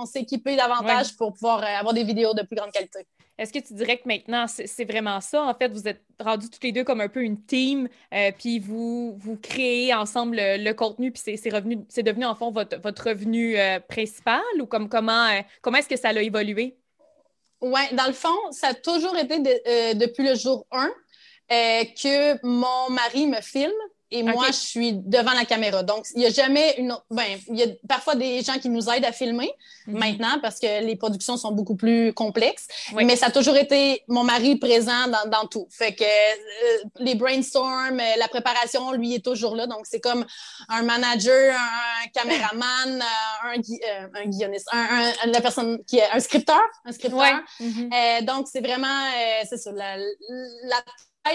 B: on s'est équipé davantage pour pouvoir euh, avoir des vidéos de plus grande qualité.
A: Est-ce que tu dirais que maintenant, c'est vraiment ça? En fait, vous êtes rendus tous les deux comme un peu une team, euh, puis vous, vous créez ensemble le, contenu, puis c'est devenu en fond votre, votre revenu euh, principal ou comme comment, comment est-ce que ça a évolué?
B: Oui, dans le fond, ça a toujours été depuis le jour 1 que mon mari me filme et moi, je suis devant la caméra. Donc, il n'y a jamais une autre... Ben, il y a parfois des gens qui nous aident à filmer mhm. maintenant parce que les productions sont beaucoup plus complexes. Mais ça a toujours été mon mari présent dans, dans tout. Fait que euh, les brainstorms, euh, la préparation, lui est toujours là. Donc, c'est comme un manager, un caméraman, euh, un, un guioniste, un, la personne qui est un scripteur, un scripteur. Mhm. donc, c'est vraiment, c'est ça, la, la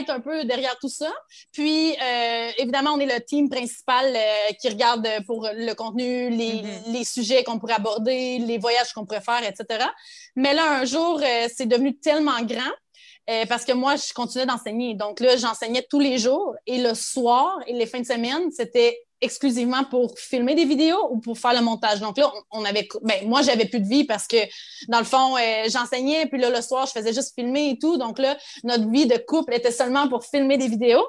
B: un peu derrière tout ça. Puis, euh, évidemment, on est le team principal euh, qui regarde pour le contenu, mm-hmm. les, sujets qu'on pourrait aborder, les voyages qu'on pourrait faire, etc. Mais là, un jour, euh, c'est devenu tellement grand parce que moi, je continuais d'enseigner. Donc là, j'enseignais tous les jours et le soir et les fins de semaine, c'était exclusivement pour filmer des vidéos ou pour faire le montage. Donc là, on avait, ben, moi, j'avais plus de vie parce que, dans le fond, euh, j'enseignais, puis là, le soir, je faisais juste filmer et tout. Donc là, notre vie de couple était seulement pour filmer des vidéos.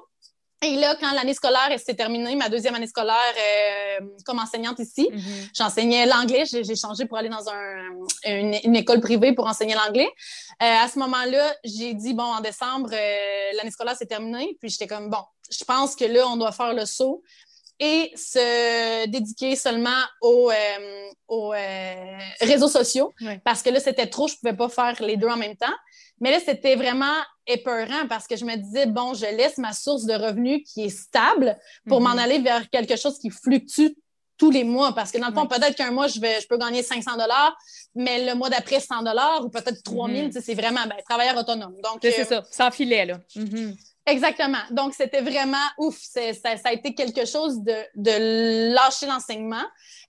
B: Et là, quand l'année scolaire s'est terminée, ma deuxième année scolaire euh, comme enseignante ici, mm-hmm. j'enseignais l'anglais. J'ai changé pour aller dans une, école privée pour enseigner l'anglais. Euh, à ce moment-là, j'ai dit, bon, en décembre, l'année scolaire s'est terminée. Puis j'étais comme, bon, je pense que là, on doit faire le saut et se dédiquer seulement aux, euh, euh, réseaux sociaux parce que là, c'était trop, je ne pouvais pas faire les deux en même temps. Mais là, c'était vraiment épeurant parce que je me disais, bon, je laisse ma source de revenus qui est stable pour m'en mhm. aller vers quelque chose qui fluctue tous les mois. Parce que dans le fond, peut-être qu'un mois, je, vais, je peux gagner 500 dollars, mais le mois d'après, 100 dollars ou peut-être 3000, mm c'est vraiment ben, travailleur autonome.
A: Donc, c'est euh, ça, sans filet, là. Mhm.
B: Exactement. Donc, c'était vraiment ouf. Ça, ça, a été quelque chose de, de lâcher l'enseignement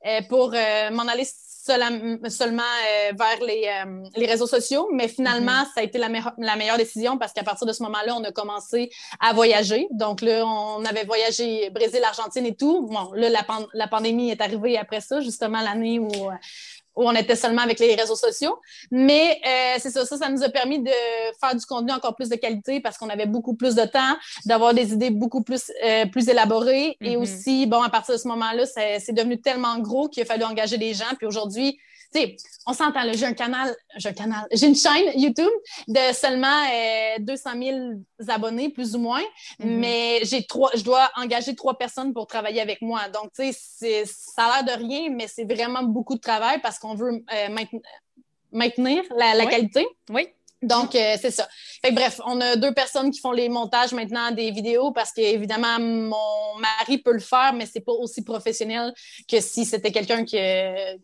B: euh, pour euh, m'en aller seulement euh, vers les, les, réseaux sociaux. Mais finalement, mm-hmm. ça a été la, la meilleure décision parce qu'à partir de ce moment-là, on a commencé à voyager. Donc là, on avait voyagé Brésil, Argentine et tout. Bon, là, la, la pandémie est arrivée après ça, justement l'année où où on était seulement avec les réseaux sociaux. Mais euh, c'est ça, ça, ça nous a permis de faire du contenu encore plus de qualité parce qu'on avait beaucoup plus de temps, d'avoir des idées beaucoup plus, euh, plus élaborées. Et mm-hmm. aussi, bon, à partir de ce moment-là, c'est devenu tellement gros qu'il a fallu engager des gens. Puis aujourd'hui, on s'entend, j'ai un canal, j'ai un canal, j'ai une chaîne YouTube de seulement 200 euh, 000 abonnés, plus ou moins, mm-hmm. mais j'ai trois, je dois engager trois personnes pour travailler avec moi. Donc, tu sais, ça a l'air de rien, mais c'est vraiment beaucoup de travail parce qu'on veut euh, maintenir la, qualité.
A: Oui.
B: Donc, euh, c'est ça. Fait bref, on a deux personnes qui font les montages maintenant des vidéos parce qu'évidemment, mon mari peut le faire, mais c'est pas aussi professionnel que si c'était quelqu'un qui,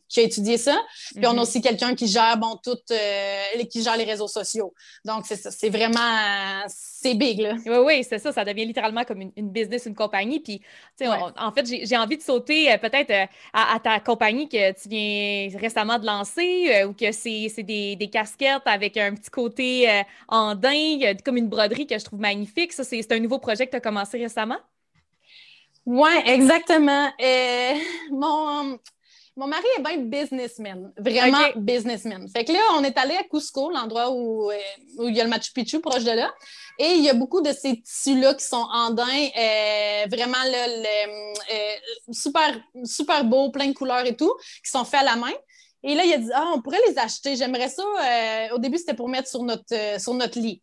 B: qui, a étudié ça. Puis on a mhm. aussi quelqu'un qui gère, bon, tout, euh, qui gère les réseaux sociaux. Donc, c'est ça. C'est vraiment, c'est big, là.
A: Oui, oui, c'est ça. Ça devient littéralement comme une, business, une compagnie. Puis, tu sais, en fait, j'ai envie de sauter euh, peut-être à, ta compagnie que tu viens récemment de lancer ou que c'est des, des casquettes avec un petit côté euh, en dingue, comme une broderie que je trouve magnifique. Ça, c'est un nouveau projet que tu as commencé récemment?
B: Oui, exactement. Euh, mon, mon mari est bien businessman, vraiment businessman. Fait que là, on est allé à Cusco, l'endroit où, euh, où, il y a le Machu Picchu proche de là. Et il y a beaucoup de ces tissus-là qui sont en daim, vraiment là, super, super beaux, plein de couleurs et tout, qui sont faits à la main. Et là, il a dit Ah, on pourrait les acheter. J'aimerais ça. Euh, au début, c'était pour mettre sur notre, euh, sur notre lit.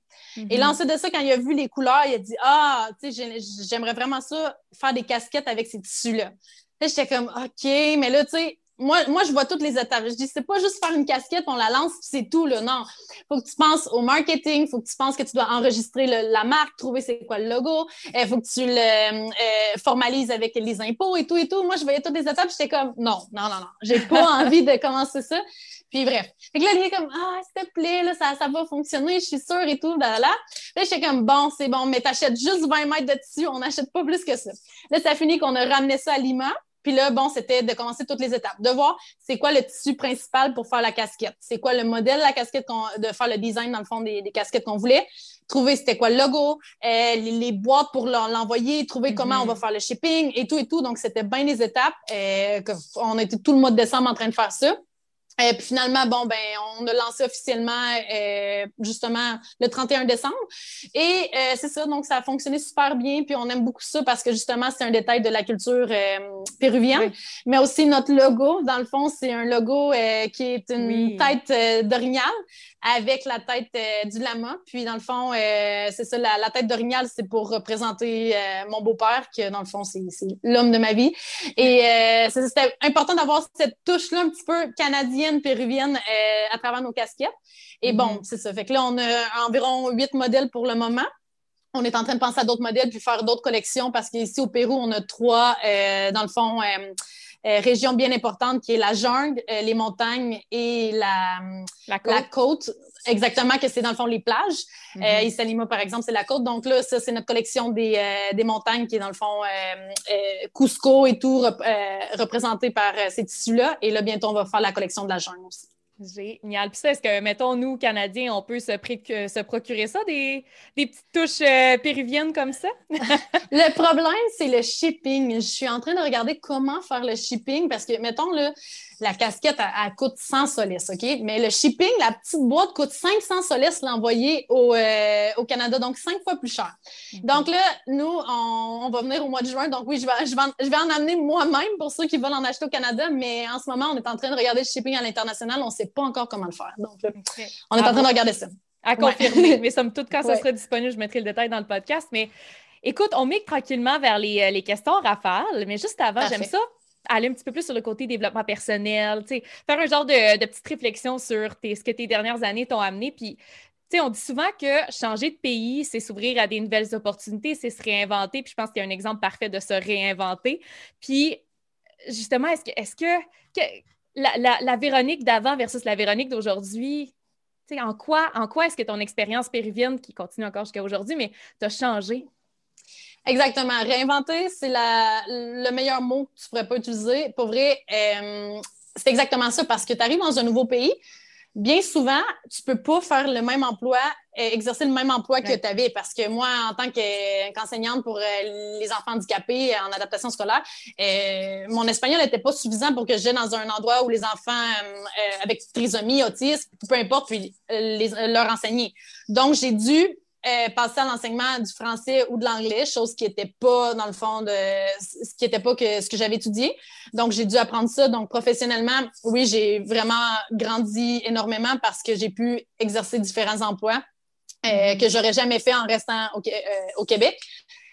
B: Et là, mhm. ensuite de ça, quand il a vu les couleurs, il a dit Ah, tu sais, j'aimerais vraiment ça, faire des casquettes avec ces tissus-là. Là, j'étais comme OK, mais là, tu sais, moi, moi, je vois toutes les étapes. Je dis, c'est pas juste faire une casquette, on la lance, c'est tout, là. Non. Faut que tu penses au marketing, faut que tu penses que tu dois enregistrer la marque, trouver c'est quoi le logo, il euh, faut que tu le euh, formalises avec les impôts et tout et tout. Moi, je voyais toutes les étapes, j'étais comme, non, non, non, non, j'ai pas envie de commencer ça. Puis bref. Fait que là, il est comme, ah, s'il te plaît, là, ça, ça va fonctionner, je suis sûre et tout, là, là. Là, j'étais comme, bon, c'est bon, mais t'achètes juste 20 mètres de tissu, on n'achète pas plus que ça. Là, ça finit qu'on a ramené ça à Lima. Puis là, bon, c'était de commencer toutes les étapes, de voir c'est quoi le tissu principal pour faire la casquette, c'est quoi le modèle de la casquette, de faire le design dans le fond des, casquettes qu'on voulait, trouver c'était quoi le logo, euh, les, boîtes pour l'envoyer, trouver comment on va mhm. faire le shipping et tout et tout. Donc, c'était bien les étapes. Euh, on était tout le mois de décembre en train de faire ça. Et puis finalement, bon, ben, on a lancé officiellement euh, justement le 31 décembre. Et euh, c'est ça, donc ça a fonctionné super bien. Puis on aime beaucoup ça parce que justement, c'est un détail de la culture euh, péruvienne. Mais aussi notre logo, dans le fond, c'est un logo qui est une tête d'orignal avec la tête du lama. Puis dans le fond, c'est ça, la, la tête d'orignal, c'est pour représenter mon beau-père, qui dans le fond, c'est l'homme de ma vie. Et c'était important d'avoir cette touche-là un petit peu canadienne péruvienne euh, à travers nos casquettes. Et bon, mhm. c'est ça. Fait que là, on a environ huit modèles pour le moment. On est en train de penser à d'autres modèles puis faire d'autres collections parce qu'ici au Pérou, on a trois, euh, dans le fond, euh, régions bien importantes qui est la jungle, les montagnes et la, la côte. Exactement, que c'est dans le fond les plages. Mm -hmm. par exemple, c'est la côte. Donc là, ça, c'est notre collection des, des, montagnes qui est dans le fond Cusco et tout, représenté par ces tissus-là. Et là, bientôt, on va faire la collection de la jungle aussi.
A: Génial. Puis ça, est-ce que, mettons, nous, Canadiens, on peut se, procurer ça, des, des petites touches euh, péruviennes comme ça?
B: le problème, c'est le shipping. Je suis en train de regarder comment faire le shipping parce que, mettons, là, la casquette, elle, coûte 100 solis, OK? Mais le shipping, la petite boîte coûte 500 solis l'envoyer au, euh, au, Canada, donc cinq fois plus cher. Donc là, nous, on, va venir au mois de juin. Donc oui, je vais, je vais, en, je vais en amener moi-même pour ceux qui veulent en acheter au Canada, mais en ce moment, on est en train de regarder le shipping à l'international. On ne sait pas encore comment le faire. Donc là, on est en train de regarder ça.
A: À confirmer. mais somme toute, quand ça sera disponible, je mettrai le détail dans le podcast. Mais écoute, on met tranquillement vers les, euh, les questions rafales. Mais juste avant, j'aime ça aller un petit peu plus sur le côté développement personnel, faire un genre de, de petite réflexion sur ce que tes dernières années t'ont amené. Puis, on dit souvent que changer de pays, c'est s'ouvrir à des nouvelles opportunités, c'est se réinventer. Puis je pense qu'il y a un exemple parfait de se réinventer. Puis, justement, est-ce que, est-ce que, la, la, Véronique d'avant versus la Véronique d'aujourd'hui, en quoi, en quoi est-ce que ton expérience péruvienne, qui continue encore jusqu'à aujourd'hui, mais t'as changé?
B: Exactement. Réinventer, c'est le meilleur mot que tu pourrais pas utiliser. Pour vrai, euh, c'est exactement ça parce que tu arrives dans un nouveau pays. Bien souvent, tu peux pas faire le même emploi, euh, exercer le même emploi que tu avais. Parce que moi, en tant qu'enseignante pour euh, les enfants handicapés en adaptation scolaire, mon espagnol n'était pas suffisant pour que j'aille dans un endroit où les enfants avec trisomie, autisme, peu importe, puis leur enseigner. Donc, j'ai dû euh, passer à l'enseignement du français ou de l'anglais, chose qui n'était pas, dans le fond, de ce qui n'était pas que, ce que j'avais étudié. Donc, j'ai dû apprendre ça. Donc, professionnellement, oui, j'ai vraiment grandi énormément parce que j'ai pu exercer différents emplois euh, que j'aurais jamais fait en restant au, euh, Québec.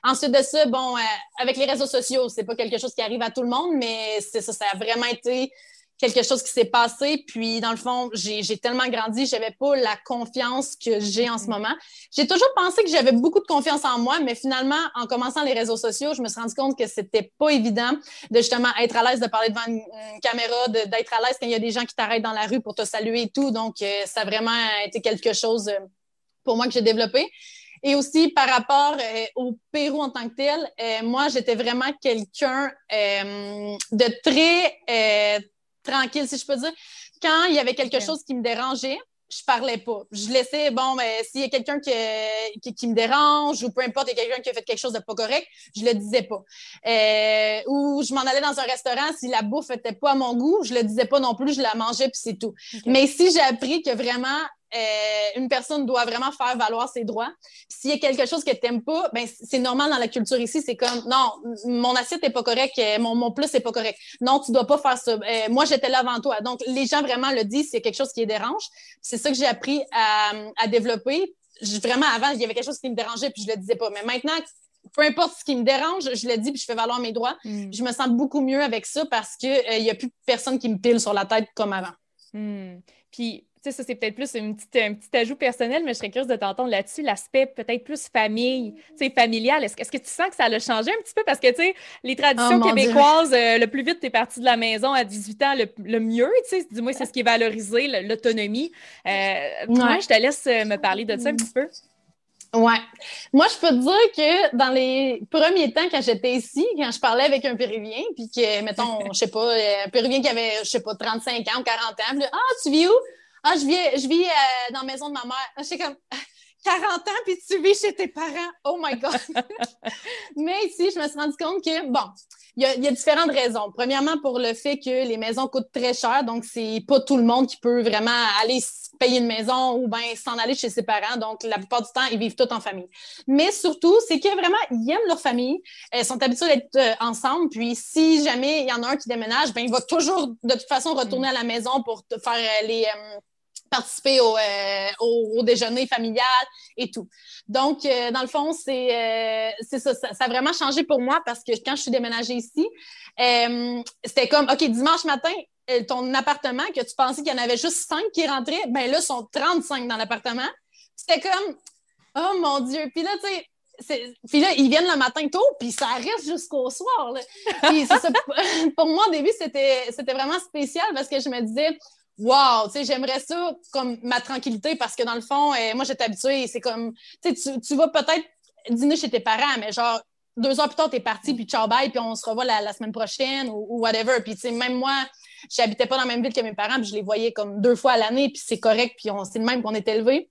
B: Ensuite de ça, bon, avec les réseaux sociaux, c'est pas quelque chose qui arrive à tout le monde, mais c'est ça, ça a vraiment été quelque chose qui s'est passé. Puis, dans le fond, j'ai tellement grandi, j'avais pas la confiance que j'ai en ce mm-hmm. moment. J'ai toujours pensé que j'avais beaucoup de confiance en moi, mais finalement, en commençant les réseaux sociaux, je me suis rendu compte que c'était pas évident de justement être à l'aise de parler devant une, caméra, d'être à l'aise quand il y a des gens qui t'arrêtent dans la rue pour te saluer et tout. Donc, euh, ça a vraiment été quelque chose euh, pour moi que j'ai développé. Et aussi par rapport euh, au Pérou en tant que tel, moi, j'étais vraiment quelqu'un de très tranquille, si je peux dire. Quand il y avait quelque chose qui me dérangeait, je parlais pas. Je laissais, bon, mais s'il y a quelqu'un qui, qui, me dérange ou peu importe, il y a quelqu'un qui a fait quelque chose de pas correct, je le disais pas. Euh, ou je m'en allais dans un restaurant, si la bouffe était pas à mon goût, je le disais pas non plus, je la mangeais puis c'est tout. Mais si j'ai appris que vraiment euh, une personne doit vraiment faire valoir ses droits. S'il y a quelque chose que tu n'aimes pas, ben, c'est normal dans la culture ici. C'est comme, non, mon assiette n'est pas correcte, euh, mon, mon plus n'est pas correct. Non, tu ne dois pas faire ça. Euh, moi, j'étais là avant toi. Donc, les gens vraiment le disent, c'est quelque chose qui les dérange. C'est ça que j'ai appris à, à développer. vraiment, avant, il y avait quelque chose qui me dérangeait, puis je le disais pas. Mais maintenant, peu importe ce qui me dérange, je le dis puis je fais valoir mes droits. Mm. Je me sens beaucoup mieux avec ça parce qu'il n'y a plus personne qui me pile sur la tête comme avant.
A: Mm. Puis ça, c'est peut-être plus une petite, un petit ajout personnel, mais je serais curieuse de t'entendre là-dessus, l'aspect peut-être plus famille, familial. Est-ce, est-ce que tu sens que ça a changé un petit peu? Parce que, tu sais, les traditions oh, québécoises, euh, le plus vite tu es parti de la maison à 18 ans, le, mieux, tu sais, du moins, c'est ce qui est valorisé, l'autonomie. Euh, Moi, je te laisse euh, me parler de ça un petit peu?
B: Ouais. Moi, je peux te dire que dans les premiers temps, quand j'étais ici, quand je parlais avec un Péruvien, puis que, mettons, je sais pas, un Péruvien qui avait, je sais pas, 35 ans ou 40 ans, puis, ah, tu vis où? Ah, je vis, je vis euh, dans la maison de ma mère. J'étais comme 40 ans, puis tu vis chez tes parents. Oh my God! Mais ici, je me suis rendu compte que, bon, il y, a, différentes raisons. Premièrement, pour le fait que les maisons coûtent très cher, donc c'est pas tout le monde qui peut vraiment aller payer une maison ou bien s'en aller chez ses parents. Donc, la plupart du temps, ils vivent tous en famille. Mais surtout, c'est que vraiment, ils aiment leur famille, ils sont habitués d'être euh, ensemble. Puis, si jamais il y en a un qui déménage, ben il va toujours, de toute façon, retourner à la maison pour faire euh, les. Euh, participer au, au, déjeuner familial et tout. Donc, dans le fond, c'est ça, ça, ça, a vraiment changé pour moi parce que quand je suis déménagée ici, c'était comme, OK, dimanche matin, euh, ton appartement, que tu pensais qu'il y en avait juste cinq qui rentraient, ben là, ils sont 35 dans l'appartement. C'était comme, oh mon Dieu. Puis là, tu sais, puis là, ils viennent le matin tôt, puis ça reste jusqu'au soir. Puis ça, pour moi, au début, c'était vraiment spécial parce que je me disais, wow, tu sais, j'aimerais ça comme ma tranquillité parce que dans le fond, euh, moi, j'étais habituée, c'est comme, tu sais, tu vas peut-être dîner chez tes parents, mais genre, deux heures plus tard, t'es parti, puis ciao, bye, puis on se revoit la, semaine prochaine ou, ou whatever. Puis, tu sais, même moi, j'habitais pas dans la même ville que mes parents, puis je les voyais comme deux fois à l'année, puis c'est correct, puis c'est le même qu'on est élevé.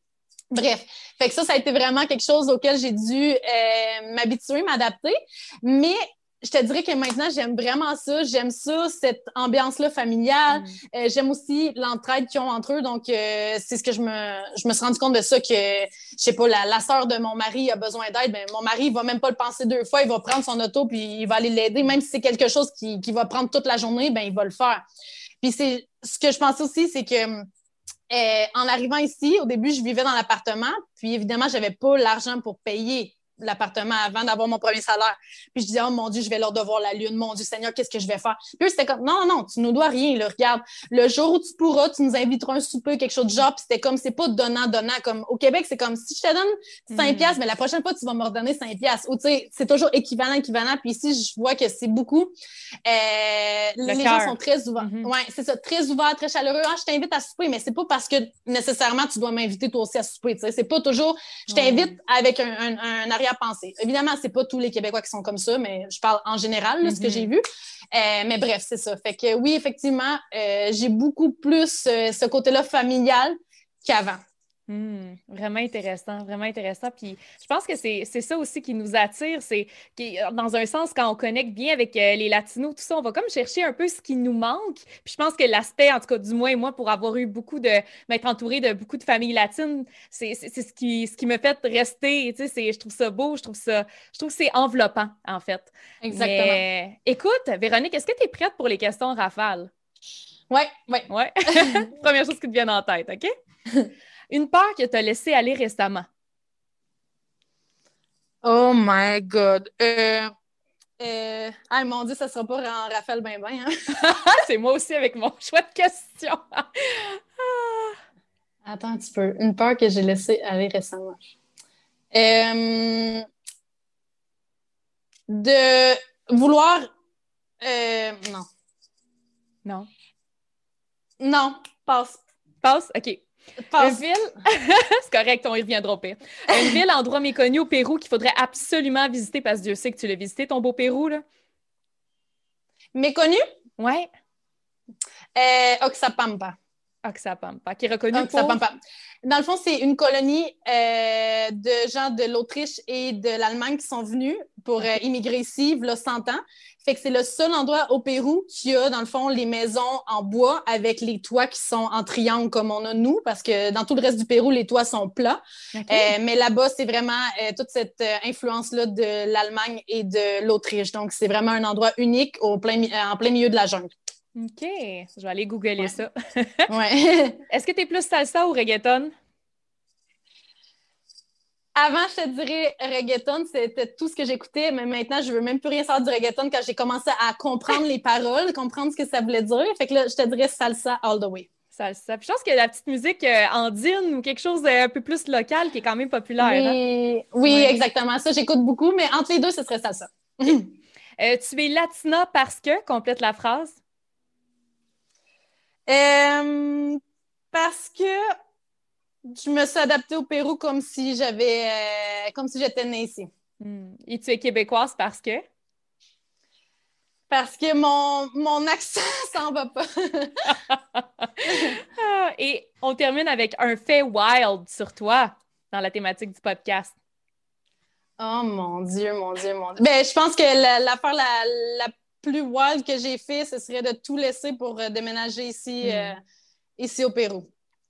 B: Bref, fait que ça, ça a été vraiment quelque chose auquel j'ai dû euh, m'habituer, m'adapter. Mais je te dirais que maintenant, j'aime vraiment ça. J'aime ça, cette ambiance-là familiale. Mm. Euh, j'aime aussi l'entraide qu'ils ont entre eux. Donc, euh, c'est ce que je me, je me suis rendu compte de ça, que, je sais pas, la, la sœur de mon mari a besoin d'aide. Ben, mon mari, il va même pas le penser deux fois. Il va prendre son auto puis il va aller l'aider. Même si c'est quelque chose qui, qui va prendre toute la journée, ben, il va le faire. Puis c'est ce que je pensais aussi, c'est que euh, en arrivant ici, au début, je vivais dans l'appartement. Puis évidemment, j'avais pas l'argent pour payer l'appartement avant d'avoir mon premier salaire. Puis je disais, oh mon Dieu, je vais leur devoir la lune. Mon Dieu Seigneur, qu'est-ce que je vais faire? Puis c'était comme, non, non, tu nous dois rien. Là. Regarde, le jour où tu pourras, tu nous inviteras un souper, quelque chose de genre. Puis c'était comme, c'est pas donnant, donnant. Comme au Québec, c'est comme, si je te donne 5 mm. piastres, mais la prochaine fois, tu vas me redonner 5 piastres. Ou tu sais, c'est toujours équivalent, équivalent. Puis ici, je vois que c'est beaucoup. Euh, les gens sont très ouverts. Mm-hmm. Ouais, c'est ça, très ouverts, très chaleureux. Ah, je t'invite à souper, mais c'est pas parce que nécessairement tu dois m'inviter toi aussi à souper. Tu sais, c'est pas toujours, je t'invite avec un, un, un arrière-pensée. Évidemment, c'est pas tous les Québécois qui sont comme ça, mais je parle en général, ce que j'ai mm-hmm. vu. Euh, mais bref, c'est ça. Fait que oui, effectivement, euh, j'ai beaucoup plus euh, ce côté-là familial qu'avant.
A: Hmm, vraiment intéressant, vraiment intéressant. Puis je pense que c'est ça aussi qui nous attire. C'est dans un sens, quand on connecte bien avec euh, les Latinos, tout ça, on va comme chercher un peu ce qui nous manque. Puis je pense que l'aspect, en tout cas, du moins, moi, pour avoir eu beaucoup de. m'être entourée de beaucoup de familles latines, c'est ce qui, ce qui me fait rester. Tu sais, je trouve ça beau, je trouve ça. Je trouve que c'est enveloppant, en fait.
B: Exactement.
A: écoute, Véronique, est-ce que tu es prête pour les questions rafales?
B: Oui, oui.
A: Ouais. Première chose qui te vient en tête, OK? Une peur que tu as laissée aller récemment.
B: Oh my God. Euh, euh, ah, mon Dieu, ça sera pas en Raphaël ben, ben hein?
A: C'est moi aussi avec mon choix de question.
B: Attends un petit peu. Une peur que j'ai laissée aller récemment. Euh, de vouloir. Euh, non.
A: Non.
B: Non, passe.
A: Passe? OK. Une ville, c'est correct, on y reviendra pire. Une ville, endroit méconnu au Pérou qu'il faudrait absolument visiter parce que Dieu sait que tu l'as visité, ton beau Pérou, là?
B: Méconnu?
A: Ouais.
B: Euh, Oxapampa.
A: Oxapampa, qui est reconnu Oxapampa.
B: Dans le fond, c'est une colonie euh, de gens de l'Autriche et de l'Allemagne qui sont venus pour euh, immigrer ici, il y a 100 ans. Fait que c'est le seul endroit au Pérou qui a, dans le fond, les maisons en bois avec les toits qui sont en triangle comme on a nous, parce que dans tout le reste du Pérou, les toits sont plats. Euh, mais là-bas, c'est vraiment toute cette influence-là de l'Allemagne et de l'Autriche. Donc, c'est vraiment un endroit unique au plein, en plein milieu de la jungle.
A: OK. Je vais aller googler ça.
B: ouais.
A: Est-ce que tu es plus salsa ou reggaeton?
B: Avant, je te dirais reggaeton, c'était tout ce que j'écoutais, mais maintenant, je veux même plus rien savoir du reggaeton quand j'ai commencé à comprendre les paroles, comprendre ce que ça voulait dire. Fait que là, je te dirais salsa all the way.
A: Salsa. Puis je pense que la petite musique euh, andine ou quelque chose d'un peu plus local qui est quand même populaire.
B: Oui, hein? oui exactement. Ça, j'écoute beaucoup, mais entre les deux, ce serait salsa.
A: Euh, tu es latina parce que, complète la phrase.
B: Euh, parce que je me suis adaptée au Pérou comme si j'avais, euh, comme si j'étais née ici.
A: Hmm. Et tu es québécoise parce que?
B: Parce que mon, mon accent s'en va pas.
A: Ah, et on termine avec un fait wild sur toi dans la thématique du podcast.
B: Oh mon Dieu, mon Dieu, mon Dieu. Ben, je pense que l'affaire la, la, plus wild que j'ai fait, ce serait de tout laisser pour déménager ici, hmm. ici au Pérou.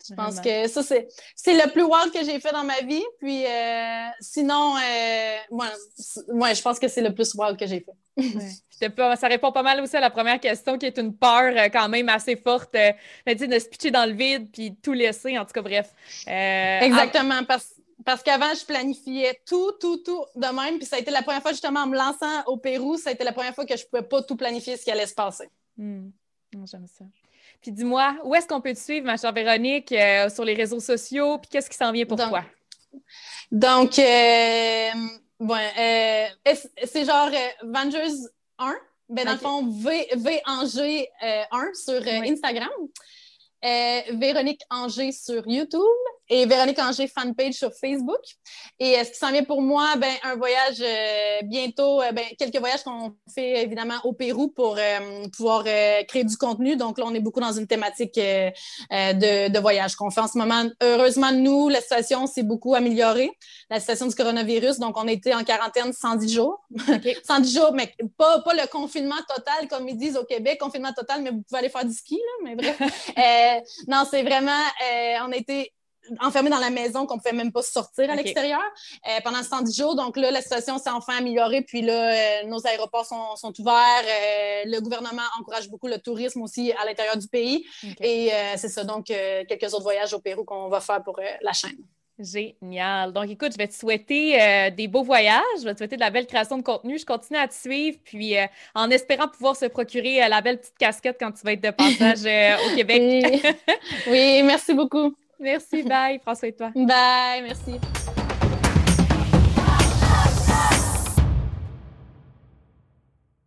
B: Je pense que ça, c'est, le plus wild que j'ai fait dans ma vie. Puis euh, sinon, euh, je pense que c'est le plus wild que j'ai fait.
A: ça répond pas mal aussi à la première question, qui est une peur euh, quand même assez forte euh, de se pitcher dans le vide puis tout laisser. En tout cas, bref.
B: Exactement, parce, parce qu'avant, je planifiais tout, tout, tout de même. Puis ça a été la première fois, justement, en me lançant au Pérou, ça a été la première fois que je pouvais pas tout planifier ce qui allait se passer.
A: Hmm. J'aime ça. Puis dis-moi, où est-ce qu'on peut te suivre, ma chère Véronique, euh, sur les réseaux sociaux? Puis qu'est-ce qui s'en vient pour toi?
B: Donc, euh, euh c'est genre Vengers 1. Ben, dans le fond, v, v Angers 1 sur Instagram. Véronique Angers sur YouTube et Véronique Anger fanpage sur Facebook. Et euh, ce qui s'en vient pour moi, ben, un voyage euh, bientôt, euh, ben, quelques voyages qu'on fait évidemment au Pérou pour pouvoir créer du contenu. Donc là, on est beaucoup dans une thématique de, de, voyage qu'on fait en ce moment. Heureusement, nous, la situation s'est beaucoup améliorée, la situation du coronavirus. Donc, on a été en quarantaine 110 jours. 110 jours, mais pas, pas le confinement total, comme ils disent au Québec, confinement total, mais vous pouvez aller faire du ski, là, mais bref. non, c'est vraiment, on a été enfermés dans la maison qu'on ne pouvait même pas sortir à l'extérieur euh, pendant 110 jours. Donc là, la situation s'est enfin améliorée. Puis là, euh, nos aéroports sont, sont ouverts. Euh, le gouvernement encourage beaucoup le tourisme aussi à l'intérieur du pays. Et c'est ça. Donc, quelques autres voyages au Pérou qu'on va faire pour la chaîne.
A: Génial. Donc, écoute, je vais te souhaiter des beaux voyages, je vais te souhaiter de la belle création de contenu. Je continue à te suivre, puis en espérant pouvoir se procurer la belle petite casquette quand tu vas être de passage au Québec.
B: oui. oui, merci beaucoup.
A: Merci, bye. François et toi.
B: Bye, merci.